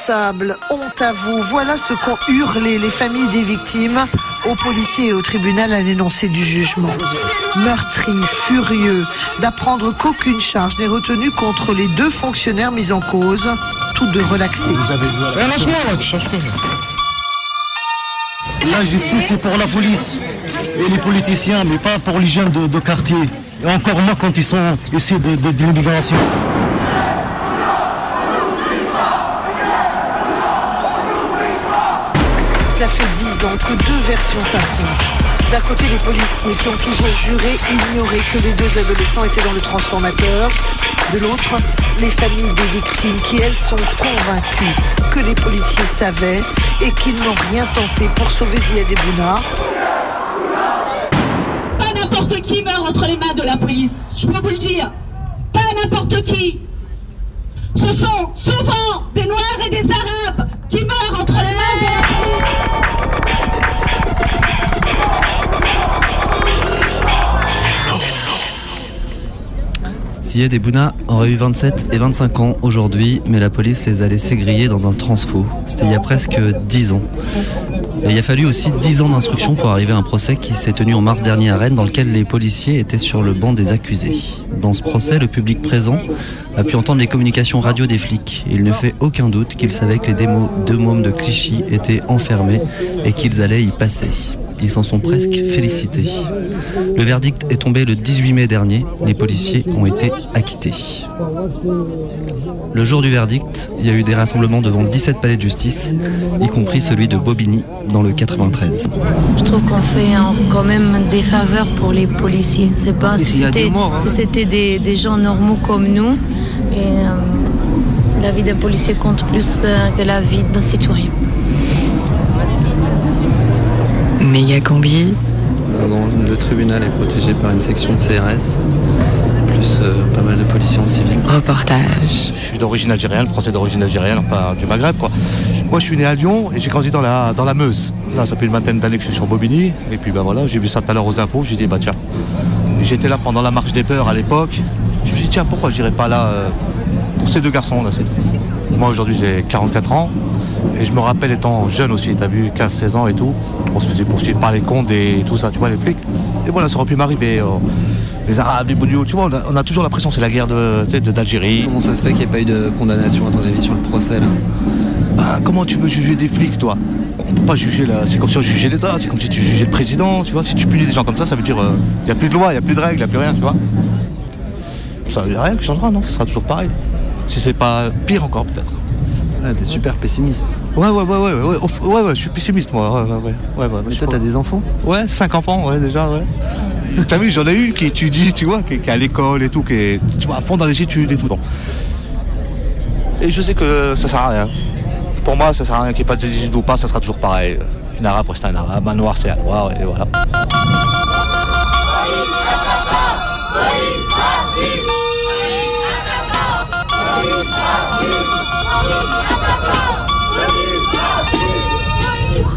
[SPEAKER 21] Responsable, honte à vous. Voilà ce qu'ont hurlé les familles des victimes aux policiers et au tribunal à l'énoncé du jugement. Meurtri, furieux d'apprendre qu'aucune charge n'est retenue contre les deux fonctionnaires mis en cause, tous deux relaxés.
[SPEAKER 22] La justice, c'est pour la police et les politiciens, mais pas pour les jeunes de, de quartier. Et encore moins quand ils sont issus de, de- de l'immigration.
[SPEAKER 21] Que deux versions s'affrontent. D'un côté, les policiers qui ont toujours juré ignorer que les deux adolescents étaient dans le transformateur. De l'autre, les familles des victimes qui, elles, sont convaincues que les policiers savaient et qu'ils n'ont rien tenté pour sauver Ziad et Bouna.
[SPEAKER 23] Pas n'importe qui meurt entre les mains de la police, je peux vous le dire. Pas n'importe qui. Ce sont souvent
[SPEAKER 5] Zied et Bouna auraient eu 27 et 25 ans aujourd'hui, mais la police les a laissés griller dans un transfo. C'était il y a presque 10 ans. Il a fallu aussi 10 ans d'instruction pour arriver à un procès qui s'est tenu en mars dernier à Rennes, dans lequel les policiers étaient sur le banc des accusés. Dans ce procès, le public présent a pu entendre les communications radio des flics. Il ne fait aucun doute qu'ils savaient que les démos deux mômes de Clichy étaient enfermés et qu'ils allaient y passer. Ils s'en sont presque félicités. Le verdict est tombé le 18 mai dernier. Les policiers ont été acquittés. Le jour du verdict, il y a eu des rassemblements devant 17 palais de justice, y compris celui de Bobigny dans le 93.
[SPEAKER 1] Je trouve qu'on fait quand même des faveurs pour les policiers. C'est pas si c'était
[SPEAKER 5] hein.
[SPEAKER 1] si c'était des, des gens normaux comme nous. Et euh, la vie d'un policier compte plus euh, que la vie d'un citoyen.
[SPEAKER 14] Méga combi.
[SPEAKER 5] Euh, bon, le tribunal est protégé par une section de CRS, plus euh, pas mal de policiers en civil.
[SPEAKER 14] Reportage.
[SPEAKER 24] Je suis d'origine algérienne, français d'origine algérienne, enfin du Maghreb quoi. Moi je suis né à Lyon et j'ai grandi dans la, dans la Meuse. Là ça fait une vingtaine d'années que je suis sur Bobigny et puis bah voilà, j'ai vu ça tout à l'heure aux infos, j'ai dit bah tiens. J'étais là pendant la marche des peurs à l'époque. Je me suis dit tiens pourquoi je n'irais pas là euh, pour ces deux garçons là c'est tout. Moi aujourd'hui j'ai 44 ans et je me rappelle étant jeune aussi, t'as vu, 15-16 ans et tout, on se faisait poursuivre par les comptes et tout ça, tu vois les flics. Et voilà ça aurait pu m'arriver. euh, les Arabes, les Boulios, tu vois, on a, on a toujours l'impression que c'est la guerre de- sais, de- d'Algérie.
[SPEAKER 5] Comment ça se fait qu'il n'y ait pas eu de condamnation à ton avis sur le procès là?
[SPEAKER 24] Bah, comment tu veux juger des flics, toi? On peut pas juger là. C'est comme si on jugeait l'État, c'est comme si tu jugeais le président, tu vois. Si tu punis des gens comme ça, ça veut dire il n'y a plus de loi, il n'y a plus de règles, il n'y a plus rien, tu vois. Ça n'y a rien qui changera, non? Ce sera toujours pareil. Si c'est pas pire encore, peut-être.
[SPEAKER 5] Ah, t'es super pessimiste.
[SPEAKER 24] Ouais, ouais, ouais, ouais, ouais, ouais, ouais, ouais, je suis pessimiste, moi. Ouais, ouais, ouais. ouais, ouais,
[SPEAKER 5] Mais toi, t'as des enfants
[SPEAKER 24] Ouais, cinq enfants, ouais, déjà, ouais. T'as vu, j'en ai une qui étudie, tu vois, qui, qui est à l'école et tout, qui est tu vois, à fond dans les études et tout. Bon. Et je sais que ça sert à rien. Pour moi, ça sert à rien qu'il fasse des études ou pas, ça sera toujours pareil. Un arabe reste un arabe, un noir c'est un noir, et voilà.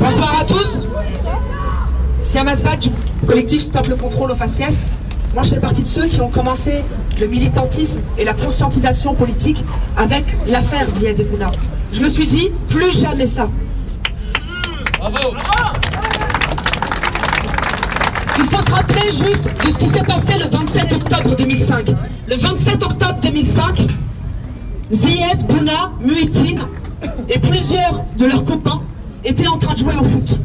[SPEAKER 23] Bonsoir à tous. Siam Asbad du collectif Stop le contrôle aux faciès. Moi, je fais partie de ceux qui ont commencé le militantisme et la conscientisation politique avec l'affaire Ziad Ebouna. Je me suis dit, plus jamais ça. Il faut se rappeler juste de ce qui s'est passé le 27 octobre 2005. Le 27 octobre 2005, Zied, Bouna, Muetin et plusieurs de leurs copains étaient en train de jouer au foot.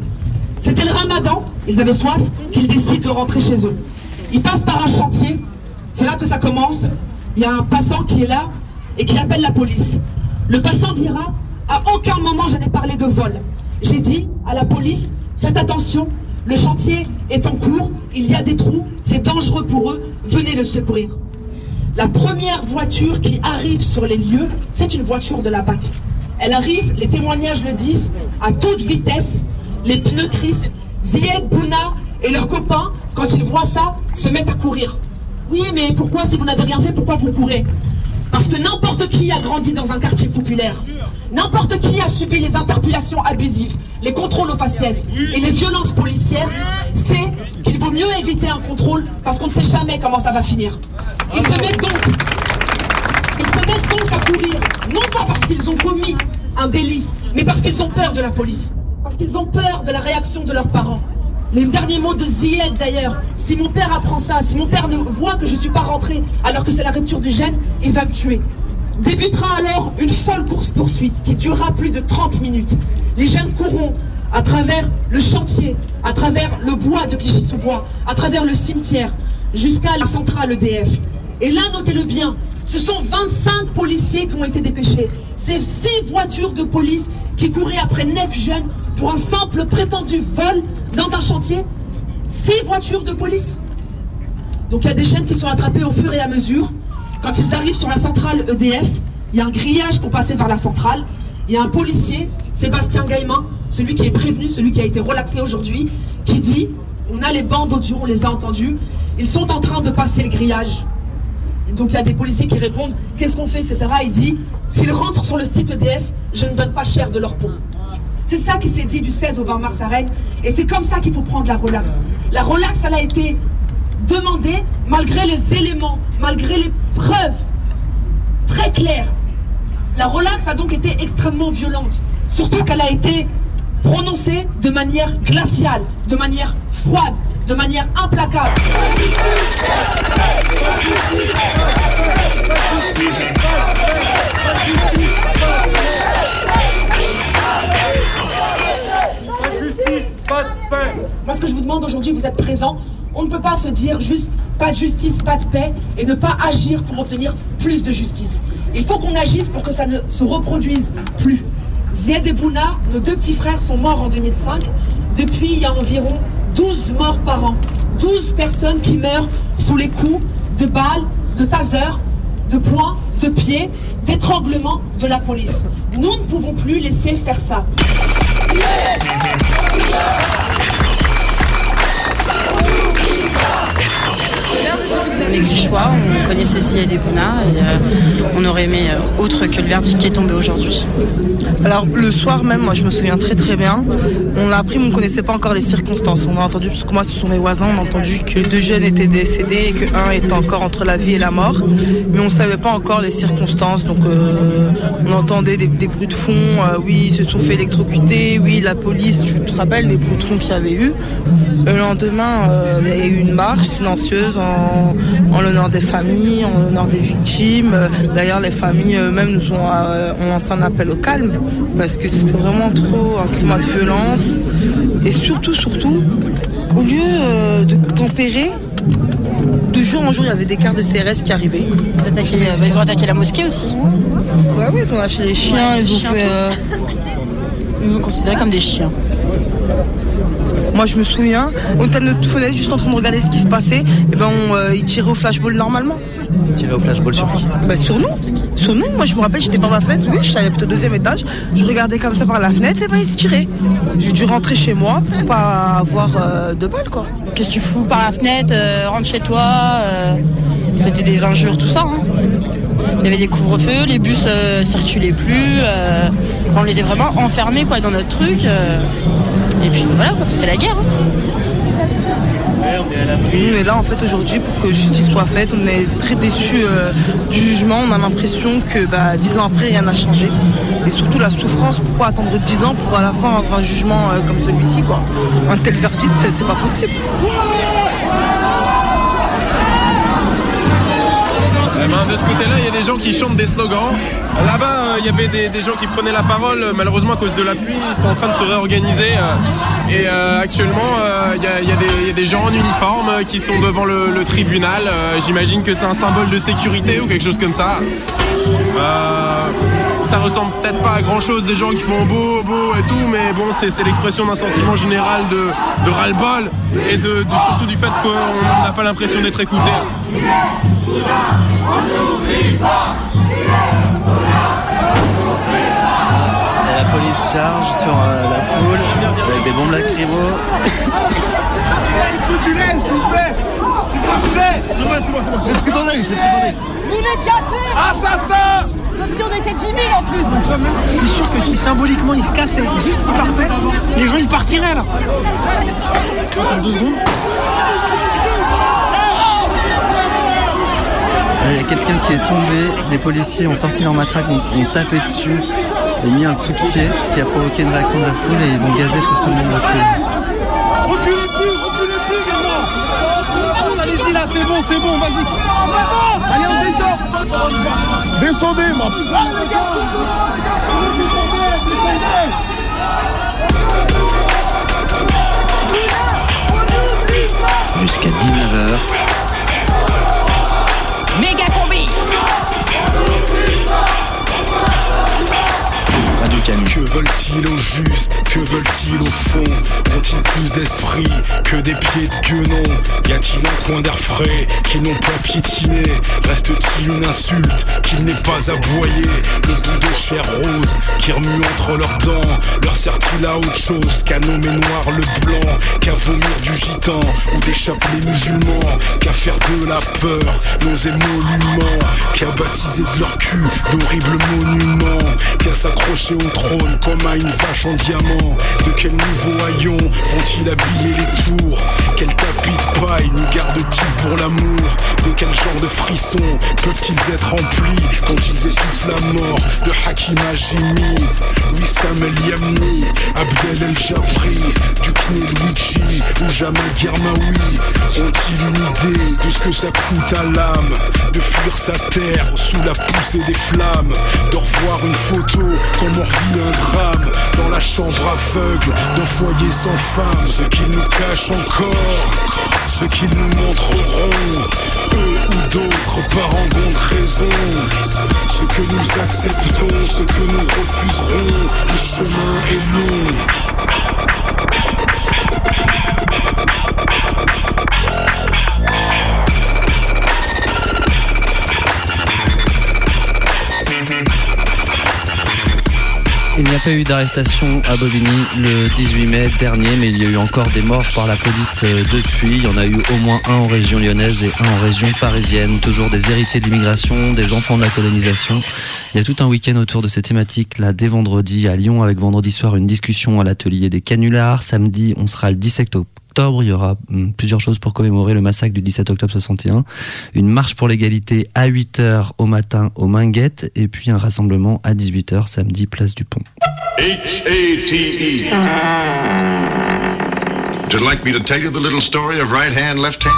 [SPEAKER 23] C'était le ramadan, ils avaient soif, qu'ils décident de rentrer chez eux. Ils passent par un chantier, c'est là que ça commence. Il y a un passant qui est là et qui appelle la police. Le passant dira, à aucun moment je n'ai parlé de vol. J'ai dit à la police, faites attention, le chantier est en cours, il y a des trous, c'est dangereux pour eux, venez le secourir. La première voiture qui arrive sur les lieux, c'est une voiture de la BAC. Elle arrive, les témoignages le disent, à toute vitesse, les pneus crissent. Zied, Bouna et leurs copains, quand ils voient ça, se mettent à courir. Oui, mais pourquoi, si vous n'avez rien fait, pourquoi vous courez? Parce que n'importe qui a grandi dans un quartier populaire. N'importe qui a subi les interpellations abusives, les contrôles aux faciès et les violences policières, sait qu'il vaut mieux éviter un contrôle parce qu'on ne sait jamais comment ça va finir. Ils se mettent donc, ils se mettent donc à courir Non pas parce qu'ils ont commis un délit, mais parce qu'ils ont peur de la police. Parce qu'ils ont peur de la réaction de leurs parents. Les derniers mots de Zied d'ailleurs, si mon père apprend ça, si mon père ne voit que je ne suis pas rentré alors que c'est la rupture du gène, il va me tuer. Débutera alors une folle course-poursuite qui durera plus de 30 minutes. Les jeunes courront à travers le chantier, à travers le bois de Clichy-sous-Bois, à travers le cimetière, jusqu'à la centrale EDF. Et là, notez-le bien, ce sont 25 policiers qui ont été dépêchés. C'est 6 voitures de police qui couraient après 9 jeunes pour un simple prétendu vol dans un chantier. 6 voitures de police. Donc il y a des jeunes qui sont attrapés au fur et à mesure. Quand ils arrivent sur la centrale EDF, il y a un grillage pour passer vers la centrale. Il y a un policier, Sébastien Gaillemin, celui qui est prévenu, celui qui a été relaxé aujourd'hui, qui dit, on a les bandes audio, on les a entendus, ils sont en train de passer le grillage. Donc il y a des policiers qui répondent, qu'est-ce qu'on fait, etc. Il dit, s'ils rentrent sur le site EDF, je ne donne pas cher de leur peau. C'est ça qui s'est dit du 16 au 20 mars à Rennes. Et c'est comme ça qu'il faut prendre la relax. La relax, elle a été demandée malgré les éléments, malgré les preuves très claires. La relax a donc été extrêmement violente. Surtout qu'elle a été prononcée de manière glaciale, de manière froide, de manière implacable. Moi, ce que je vous demande aujourd'hui, vous êtes présents. On ne peut pas se dire juste pas de justice, pas de paix et ne pas agir pour obtenir plus de justice. Il faut qu'on agisse pour que ça ne se reproduise plus. Zied et Bouna, nos deux petits frères, sont morts en 2005. Depuis, il y a environ 12 morts par an. 12 personnes qui meurent sous les coups de balles, de taser, de poings, de pieds, d'étranglement de la police. Nous ne pouvons plus laisser faire ça.
[SPEAKER 25] Glichois, on connaissait Zied et Bouna et euh, on aurait aimé euh, autre que le verdict qui est tombé aujourd'hui.
[SPEAKER 26] Alors le soir même, moi je me souviens très très bien, on l'a appris mais on ne connaissait pas encore les circonstances. On a entendu, parce que moi ce sont mes voisins, on a entendu que deux jeunes étaient décédés et que un était encore entre la vie et la mort, mais on ne savait pas encore les circonstances. Donc euh, on entendait des, bruits de fond, oui ils se sont fait électrocuter, oui la police, tu te rappelles les bruits de fond qu'il y avait eu. Le lendemain, il y a eu une marche silencieuse en, en l'honneur des familles, en l'honneur des victimes. D'ailleurs, les familles eux-mêmes nous ont, euh, ont lancé un appel au calme parce que c'était vraiment trop un climat de violence. Et surtout, surtout, au lieu euh, de tempérer, de jour en jour, il y avait des quarts de CRS qui arrivaient.
[SPEAKER 25] Ils, attaquaient- bah, ils ont attaqué la mosquée aussi.
[SPEAKER 26] Ouais, oui, ils ont lâché les chiens, ils ont
[SPEAKER 25] chiens,
[SPEAKER 26] fait. euh,
[SPEAKER 25] Ils nous ont considérés comme des chiens.
[SPEAKER 26] Moi, je me souviens, on était à notre fenêtre juste en train de regarder ce qui se passait. Et ben, on, euh, ils tiraient au flashball normalement.
[SPEAKER 5] Tiré au flashball sur qui?
[SPEAKER 26] Bah, sur nous. Sur nous. Moi, je me rappelle, j'étais par ma fenêtre. Oui, j'étais au deuxième étage. Je regardais comme ça par la fenêtre. Et ben, ils se tiraient. J'ai dû rentrer chez moi pour pas avoir euh, de balles, quoi.
[SPEAKER 25] Qu'est-ce que tu fous par la fenêtre euh, Rentre chez toi. euh, C'était des injures, tout ça. hein. Il y avait des couvre-feux, les bus euh, circulaient plus. On était vraiment enfermés quoi, dans notre truc. euh, et puis voilà, quoi, c'était la guerre. hein.
[SPEAKER 26] Nous, on est là en fait aujourd'hui pour que justice soit faite. On est très déçus euh, du jugement. On a l'impression que bah, dix ans après, rien n'a changé. Et surtout la souffrance. Pourquoi attendre dix ans pour à la fin avoir un jugement euh, comme celui-ci quoi? Un tel verdict, c'est- c'est pas possible.
[SPEAKER 27] De ce côté-là, il y a des gens qui chantent des slogans. Là-bas, euh, il y avait des, gens qui prenaient la parole. Malheureusement, à cause de la pluie, ils sont en train de se réorganiser. euh, et euh, actuellement, il y, a- des- gens en uniforme qui sont devant le, tribunal. J'imagine que c'est un symbole de sécurité ou quelque chose comme ça. Ça ressemble peut-être pas à grand chose des gens qui font beau, beau et tout, mais bon, c'est l'expression d'un sentiment général de, de ras-le-bol et de, de- surtout du fait qu'on n'a pas l'impression d'être écouté.
[SPEAKER 5] Et la police charge sur euh, la foule avec des bombes lacrymo.
[SPEAKER 28] Il faut du lait, s'il vous plaît Il faut du lait C'est bon, c'est bon, c'est bon. J'ai pris ton j'ai pris ton.
[SPEAKER 29] Vous les cassez
[SPEAKER 28] Assassin
[SPEAKER 29] Comme si on était 10 000 en plus
[SPEAKER 19] Je suis sûr que si symboliquement il se cassait, juste il partait, les gens ils partiraient là. Attends deux secondes.
[SPEAKER 5] Là, Il y a quelqu'un qui est tombé. Les policiers ont sorti leur matraque, ont, ont tapé dessus et mis un coup de pied, ce qui a provoqué une réaction de la foule et ils ont gazé pour que tout le monde recule.
[SPEAKER 30] Reculez plus, reculez plus, gamin Allez-y là, c'est bon, c'est bon, vas-y Allez, on descend Descendez, moi
[SPEAKER 15] Jusqu'à 19h,
[SPEAKER 30] Méga
[SPEAKER 31] Que veulent-ils au juste? Que veulent-ils au fond? Ont-ils plus d'esprit que des pieds de guenon Y a-t-il un coin d'air frais qu'ils n'ont pas piétiné? Reste-t-il une insulte qu'il n'est pas aboyé? Le bout de chair rose qui remue entre leurs dents. Leur sert-il à autre chose qu'à nommer noir le blanc. Qu'à vomir du gitan ou d'échapper les musulmans. Qu'à faire de la peur nos émoluments. Qu'à baptiser de leur cul d'horribles monuments. Qu'à s'accrocher au trône comme à une vache en diamant. De quel nouveau haillon vont-ils habiller les tours? Quel tapis de paille nous garde-t-il pour l'amour? De quel genre de frissons peuvent-ils être remplis Quand ils étouffent la mort de Hakim Hajimi Wissam El Yamni, Abdel El Jabri Du Kné Luigi ou Jamal Germaoui Ont-ils une idée de ce que ça coûte à l'âme De fuir sa terre sous la poussée des flammes De revoir une photo comme un drame Dans la chambre aveugle d'un foyer sans femme. Ce qu'ils nous cachent encore Ce qu'ils nous montreront. Eux ou d'autres par engon de raison. Ce que nous acceptons, ce que nous refuserons Le chemin est long
[SPEAKER 5] Il n'y a pas eu d'arrestation à Bobigny le 18 mai dernier, mais il y a eu encore des morts par la police euh, depuis. Il y en a eu au moins un en région lyonnaise et un en région parisienne. Toujours des héritiers de l'immigration, des enfants de la colonisation. Il y a tout un week-end autour de ces thématiques là dès vendredi à Lyon avec vendredi soir une discussion à l'atelier des canulars. Samedi, on sera le 17 octobre. Il y aura hum, plusieurs choses pour commémorer le massacre du 17 octobre 61. Une marche pour l'égalité à 8h au matin au Minguette et puis un rassemblement à 18h samedi place du Pont.
[SPEAKER 32] H-A-T-E. Would you like me to tell you the little story of right hand, left hand?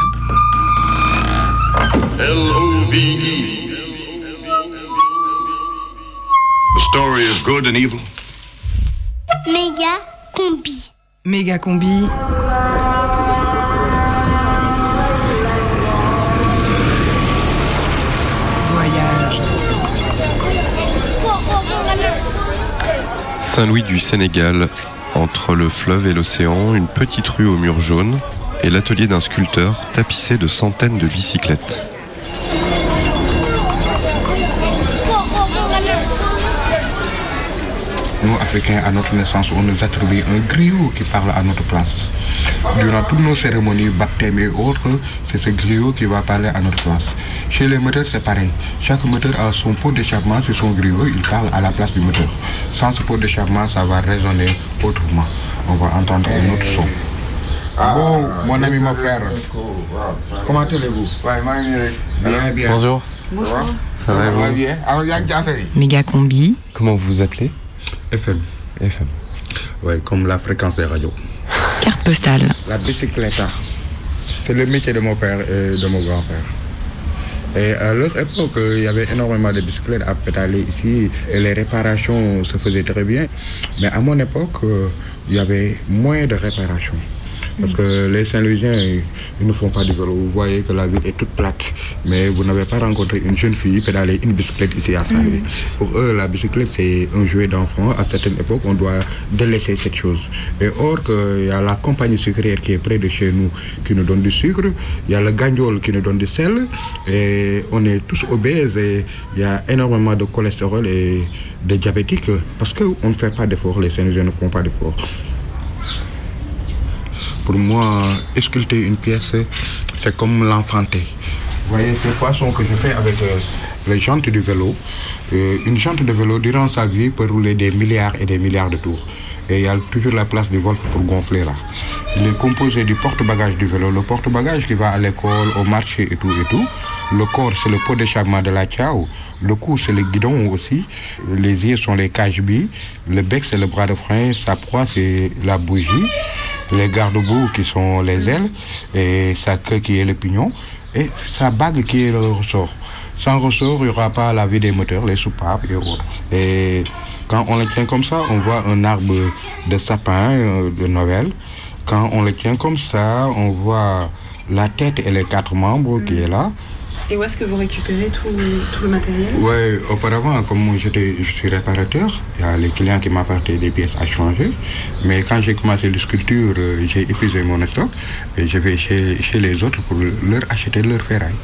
[SPEAKER 32] L-O-V-E. The story of good and evil.
[SPEAKER 33] Méga combi.
[SPEAKER 6] Méga combi. Voyage.
[SPEAKER 4] Saint-Louis du Sénégal, entre le fleuve et l'océan, une petite rue au mur jaune et l'atelier d'un sculpteur tapissé de centaines de bicyclettes.
[SPEAKER 34] Africains, à notre naissance, on nous attribue un griot qui parle à notre place. Durant toutes nos cérémonies, baptêmes et autres, c'est ce griot qui va parler à notre place. Chez les moteurs, c'est pareil. Chaque moteur a son pot d'échappement, c'est son griot, il parle à la place du moteur. Sans ce pot d'échappement, ça va résonner autrement. On va entendre un autre son. Bon, mon ami, mon frère, comment allez-vous? Bien, bien.
[SPEAKER 4] Bonjour. Ça va, vous
[SPEAKER 34] bien? Alors, il y a une affaire.
[SPEAKER 6] Méga combi.
[SPEAKER 4] Comment vous vous appelez?
[SPEAKER 34] FM.
[SPEAKER 4] FM.
[SPEAKER 34] Ouais, comme la fréquence des radios.
[SPEAKER 6] Carte postale.
[SPEAKER 34] La bicyclette, hein. c'est le métier de mon père et de mon grand-père. Et à leur époque, il y avait énormément de bicyclettes à pédaler ici et les réparations se faisaient très bien. Mais à mon époque, euh, il y avait moins de réparations. Parce que les Saint-Louisiens, ils ne font pas du vélo. Vous voyez que la ville est toute plate. Mais vous n'avez pas rencontré une jeune fille pédaler une bicyclette ici à Saint-Louis. Pour eux, la bicyclette, c'est un jouet d'enfant. À certaines époques, on doit délaisser cette chose. Et or, qu'il y a la compagnie sucrière qui est près de chez nous, qui nous donne du sucre. Il y a le gagnol qui nous donne du sel. Et on est tous obèses. Et il y a énormément de cholestérol et de diabétiques. Parce qu'on ne fait pas d'efforts. Les Saint-Louisiens ne font pas d'efforts. Pour moi, sculpter une pièce, c'est comme l'enfanter. Vous voyez ces poissons que je fais avec euh, les jantes du vélo. Euh, une jante de vélo, durant sa vie, peut rouler des milliards et des milliards de tours. Et il y a toujours la place du Wolf pour gonfler là. Il est composé du porte-bagages du vélo, le porte-bagages qui va à l'école, au marché et tout et tout. Le corps, c'est le pot d'échappement de la Tchao. Le cou, c'est le guidon aussi. Les yeux sont les cache-billes. Le bec, c'est le bras de frein. Sa proie, c'est la bougie. Les garde-boue qui sont les ailes. Et sa queue qui est le pignon. Et sa bague qui est le ressort. Sans ressort, il n'y aura pas la vie des moteurs, les soupapes et. Et quand on le tient comme ça, on voit un arbre de sapin euh, de Noël. Quand on le tient comme ça, on voit la tête et les quatre membres qui est là.
[SPEAKER 35] Et où est-ce que vous récupérez tout, tout le matériel?
[SPEAKER 34] Oui, auparavant, comme moi, j'étais- je suis réparateur, il y a les clients qui m'apportaient des pièces à changer. Mais quand j'ai commencé la sculpture, euh, j'ai épuisé mon stock et je vais chez, chez les autres pour leur acheter leur ferraille.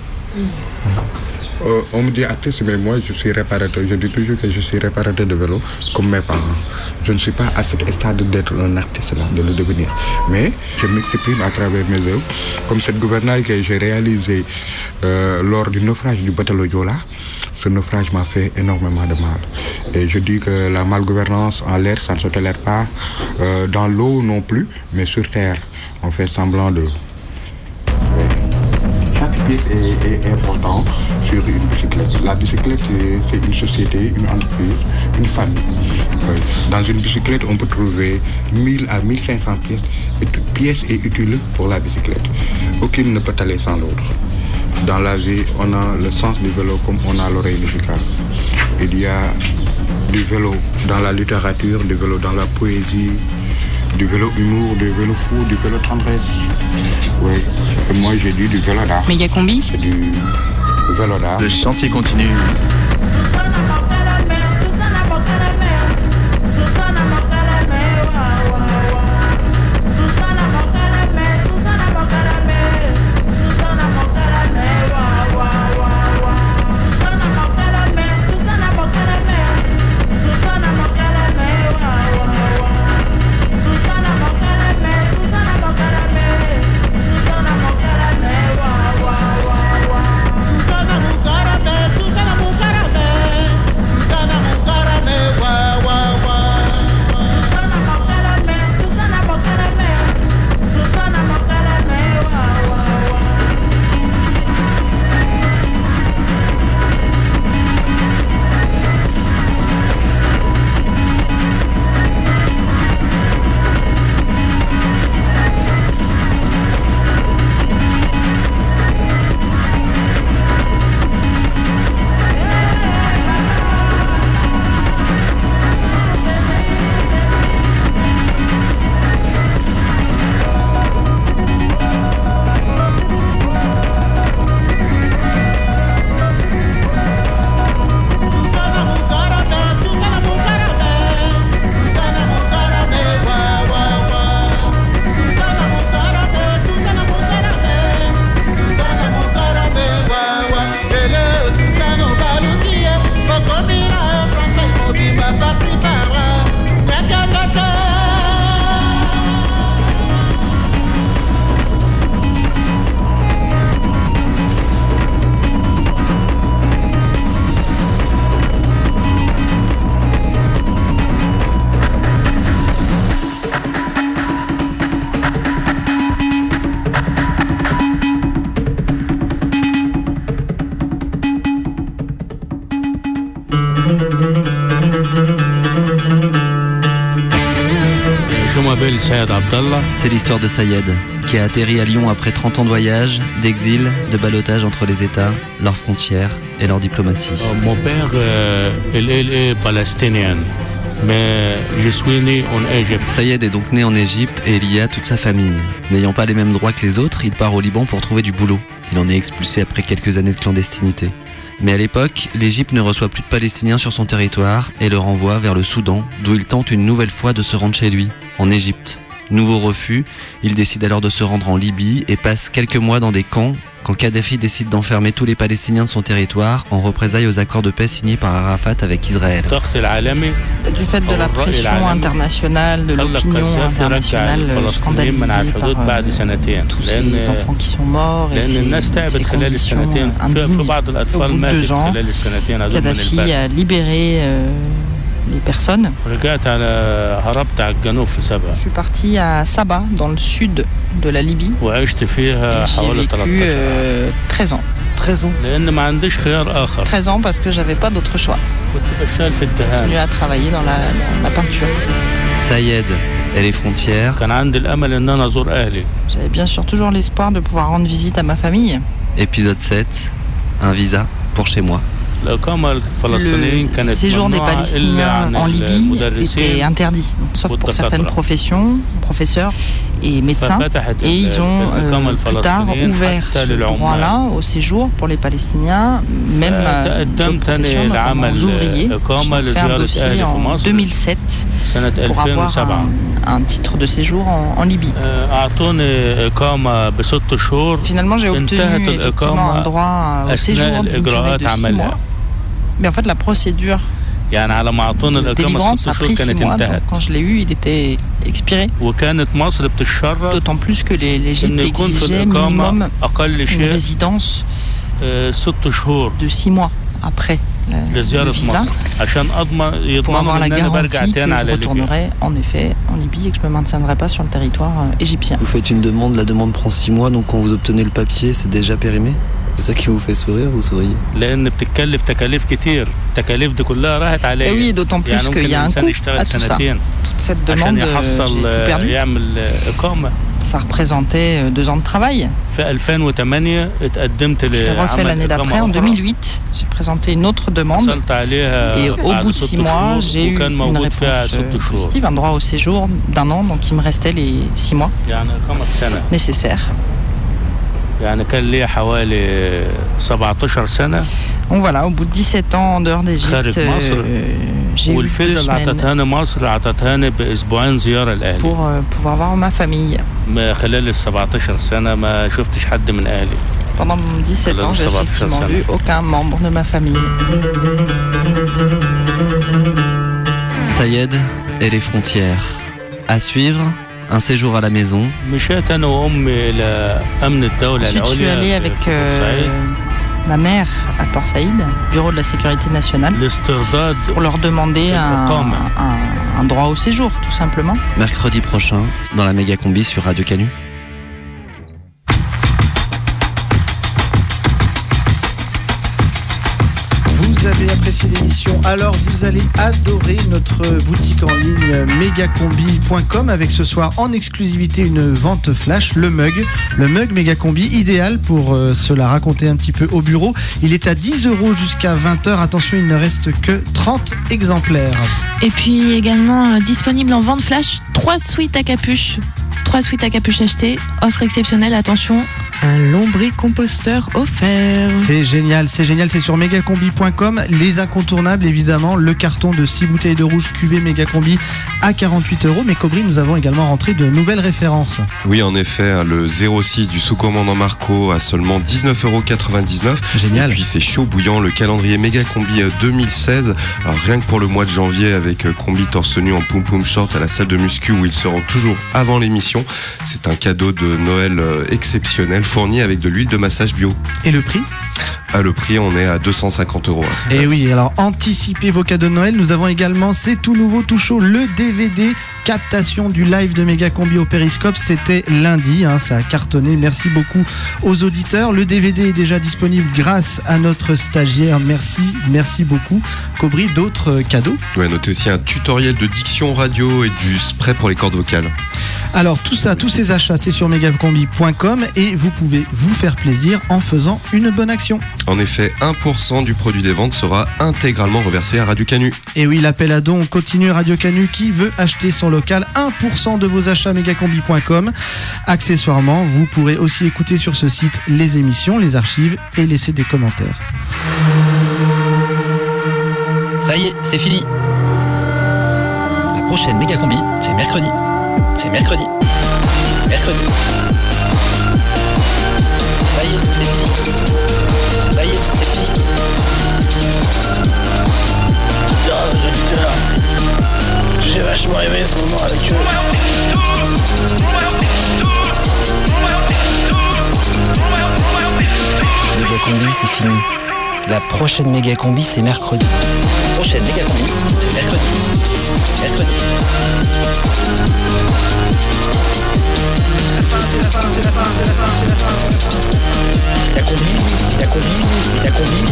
[SPEAKER 34] Euh, on me dit artiste, mais moi je suis réparateur. Je dis toujours que je suis réparateur de vélo comme mes parents. Je ne suis pas à cet stade d'être un artiste là, de le devenir. Mais je m'exprime à travers mes œuvres. Comme cette gouvernail que j'ai réalisée euh, lors du naufrage du bateau Diola. Ce naufrage m'a fait énormément de mal. Et je dis que la malgouvernance en l'air, ça ne se tolère pas. Euh, dans l'eau non plus, mais sur terre, on fait semblant de est, importante sur une bicyclette. La bicyclette, c'est- une société, une entreprise, une famille. Oui. Dans une bicyclette, on peut trouver 1000 à 1500 pièces. Et toute pièce est utile pour la bicyclette. Aucune ne peut aller sans l'autre. Dans la vie, on a le sens du vélo comme on a l'oreille musicale. Il y a du vélo dans la littérature, du vélo dans la poésie, du vélo humour, du vélo fou, du vélo tendresse. Oui, et moi j'ai dit du vélo d'art.
[SPEAKER 25] Méga combi
[SPEAKER 34] C'est du vélo d'art.
[SPEAKER 15] Le chantier continue.
[SPEAKER 5] C'est l'histoire de Sayed, qui a atterri à Lyon après 30 ans de voyage, d'exil, de ballottage entre les États, leurs frontières et leur diplomatie.
[SPEAKER 36] Euh, Mon père, euh, il, il est palestinien, mais je suis né en Égypte.
[SPEAKER 5] Sayed est donc né en Égypte et il y a toute sa famille. N'ayant pas les mêmes droits que les autres, il part au Liban pour trouver du boulot. Il en est expulsé après quelques années de clandestinité. Mais à l'époque, l'Égypte ne reçoit plus de Palestiniens sur son territoire et le renvoie vers le Soudan, d'où il tente une nouvelle fois de se rendre chez lui, en Égypte. Nouveau refus, il décide alors de se rendre en Libye et passe quelques mois dans des camps. Quand Kadhafi décide d'enfermer tous les Palestiniens de son territoire en représailles aux accords de paix signés par Arafat avec Israël.
[SPEAKER 25] Du fait de la pression internationale, de l'opinion internationale euh, scandalisée par euh, tous ces enfants qui sont morts et ces, ces conditions euh, indignes. Au bout de deux ans, Kadhafi a libéré euh, les personnes. Je suis parti à Saba, dans le sud de la Libye.
[SPEAKER 36] Et
[SPEAKER 25] vécu
[SPEAKER 36] 13
[SPEAKER 25] euh, ans.
[SPEAKER 5] 13 ans
[SPEAKER 37] ans parce que j'avais pas d'autre choix. Je
[SPEAKER 36] continue
[SPEAKER 37] à travailler dans la, dans la peinture.
[SPEAKER 5] Sayed, et les frontières.
[SPEAKER 37] J'avais bien sûr toujours l'espoir de pouvoir rendre visite à ma famille.
[SPEAKER 5] Épisode 7, un visa pour chez moi.
[SPEAKER 37] Le séjour des Palestiniens en Libye était interdit, sauf pour certaines professions, professeurs et médecins. Et ils ont euh, plus tard ouvert ce droit-là au séjour pour les Palestiniens, même euh, aux ouvriers,
[SPEAKER 36] qui
[SPEAKER 37] dossier en 2007 pour avoir un, titre de séjour en, Libye. Finalement, j'ai obtenu un droit euh,
[SPEAKER 36] au
[SPEAKER 37] séjour d'une durée de six mois. Mais en fait, la procédure
[SPEAKER 36] يعني على ما أعطونا
[SPEAKER 37] de
[SPEAKER 36] الإقامة
[SPEAKER 37] délivrance
[SPEAKER 36] ست
[SPEAKER 37] a
[SPEAKER 36] شهور
[SPEAKER 37] pris six
[SPEAKER 36] كانت
[SPEAKER 37] mois. Donc,
[SPEAKER 36] انتهت
[SPEAKER 37] quand je l'ai eu, il était expiré.
[SPEAKER 36] وكانت مصر بتشرط
[SPEAKER 37] D'autant plus que les- l'Égypte
[SPEAKER 36] إن يكون في
[SPEAKER 37] exigeait
[SPEAKER 36] الإقامة
[SPEAKER 37] minimum
[SPEAKER 36] أقل
[SPEAKER 37] une
[SPEAKER 36] شيء
[SPEAKER 37] résidence
[SPEAKER 36] آه، ست شهور
[SPEAKER 37] de six mois après la- le
[SPEAKER 36] لزيارة
[SPEAKER 37] visa
[SPEAKER 36] مصر عشان أضمن
[SPEAKER 37] pour
[SPEAKER 36] يضمنوا
[SPEAKER 37] avoir la
[SPEAKER 36] إن أنا برجع
[SPEAKER 37] garantie que
[SPEAKER 36] تاني
[SPEAKER 37] je
[SPEAKER 36] على ليبيا
[SPEAKER 37] retournerai en effet en Libye et que je me maintiendrai pas sur le territoire euh, égyptien.
[SPEAKER 5] Vous faites une demande, la demande prend 6 mois, donc quand vous obtenez le papier, c'est déjà périmé C'est ça qui vous fait sourire, vous souriez
[SPEAKER 37] eh oui, d'autant plus qu'il y a un coût. Toute cette demande, euh, j'ai perdu. Ça représentait euh, deux ans de travail. Je l'ai refait l'année d'après, en 2008. J'ai présenté une autre demande. Et au bout de six mois, j'ai eu une réponse euh, positive, un droit au séjour d'un an. Donc il me restait les six mois nécessaires. Au bout de 17 ans en dehors d'Égypte, euh, j'ai eu deux pour euh, pouvoir voir ma famille. Pendant 17 ans, j'ai effectivement vu aucun membre de ma famille.
[SPEAKER 5] Sayed et les frontières. À suivre un séjour à la maison.
[SPEAKER 37] Je suis
[SPEAKER 36] allé
[SPEAKER 37] avec euh, ma mère à Port Saïd, bureau de la sécurité nationale, pour leur demander un, un droit au séjour, tout simplement.
[SPEAKER 5] Mercredi prochain, dans la méga combi sur Radio Canu.
[SPEAKER 19] Alors vous allez adorer notre boutique en ligne megacombi.com avec ce soir en exclusivité une vente flash, le mug, le mug Megacombi, idéal pour euh, se la raconter un petit peu au bureau. Il est à 10 euros jusqu'à 20h. Attention, il ne reste que 30 exemplaires.
[SPEAKER 38] Et puis également euh, disponible en vente flash, trois suites à capuche. Trois suites à capuche achetées, offre exceptionnelle, attention.
[SPEAKER 6] Un lombricomposteur offert.
[SPEAKER 19] C'est génial, c'est génial, c'est sur megacombi.com. Les incontournables, évidemment, le carton de 6 bouteilles de rouge cuvée Megacombi à 48 euros. Mais Cobry, nous avons également rentré de nouvelles références.
[SPEAKER 4] Oui, en effet, le 06 du sous-commandant Marco à seulement 19,99€.
[SPEAKER 19] Génial.
[SPEAKER 4] Et puis c'est chaud bouillant, le calendrier méga combi euh, 2016. Alors rien que pour le mois de janvier avec euh, combi torse nu en poum poum short à la salle de muscu où ils seront toujours avant l'émission. C'est un cadeau de Noël euh, exceptionnel fourni avec de l'huile de massage bio.
[SPEAKER 19] Et le prix?
[SPEAKER 4] À le prix, on est à 250 euros. hein, c'est
[SPEAKER 19] Et oui, alors anticipez vos cadeaux de Noël. Nous avons également, c'est tout nouveau, tout chaud, le DVD captation du live de Méga Combi au Périscope. C'était lundi, hein, ça a cartonné. Merci beaucoup aux auditeurs. Le DVD est déjà disponible grâce à notre stagiaire. Merci, merci beaucoup. Cobry, d'autres cadeaux?
[SPEAKER 4] Ouais, notez aussi un tutoriel de diction radio et du spray pour les cordes vocales.
[SPEAKER 19] Alors tout ça, tous ces achats, c'est sur megacombi.com et vous pouvez vous faire plaisir en faisant une bonne action.
[SPEAKER 4] En effet, 1% du produit des ventes sera intégralement reversé à Radio Canu.
[SPEAKER 19] Et oui, l'appel à dons continue Radio Canu qui veut acheter son local. 1% de vos achats megacombi.com. Accessoirement, vous pourrez aussi écouter sur ce site les émissions, les archives et laisser des commentaires.
[SPEAKER 17] Ça y est, c'est fini. La prochaine méga combi, c'est mercredi. C'est mercredi. Mercredi. vachement aimé ce moment avec eux.
[SPEAKER 39] Méga combi, c'est fini. La prochaine méga combi, c'est mercredi.
[SPEAKER 17] La prochaine méga combi, c'est mercredi. Mercredi. La fin, c'est la fin, c'est la fin, c'est la fin, c'est la fin. La combi, la combi, la combi.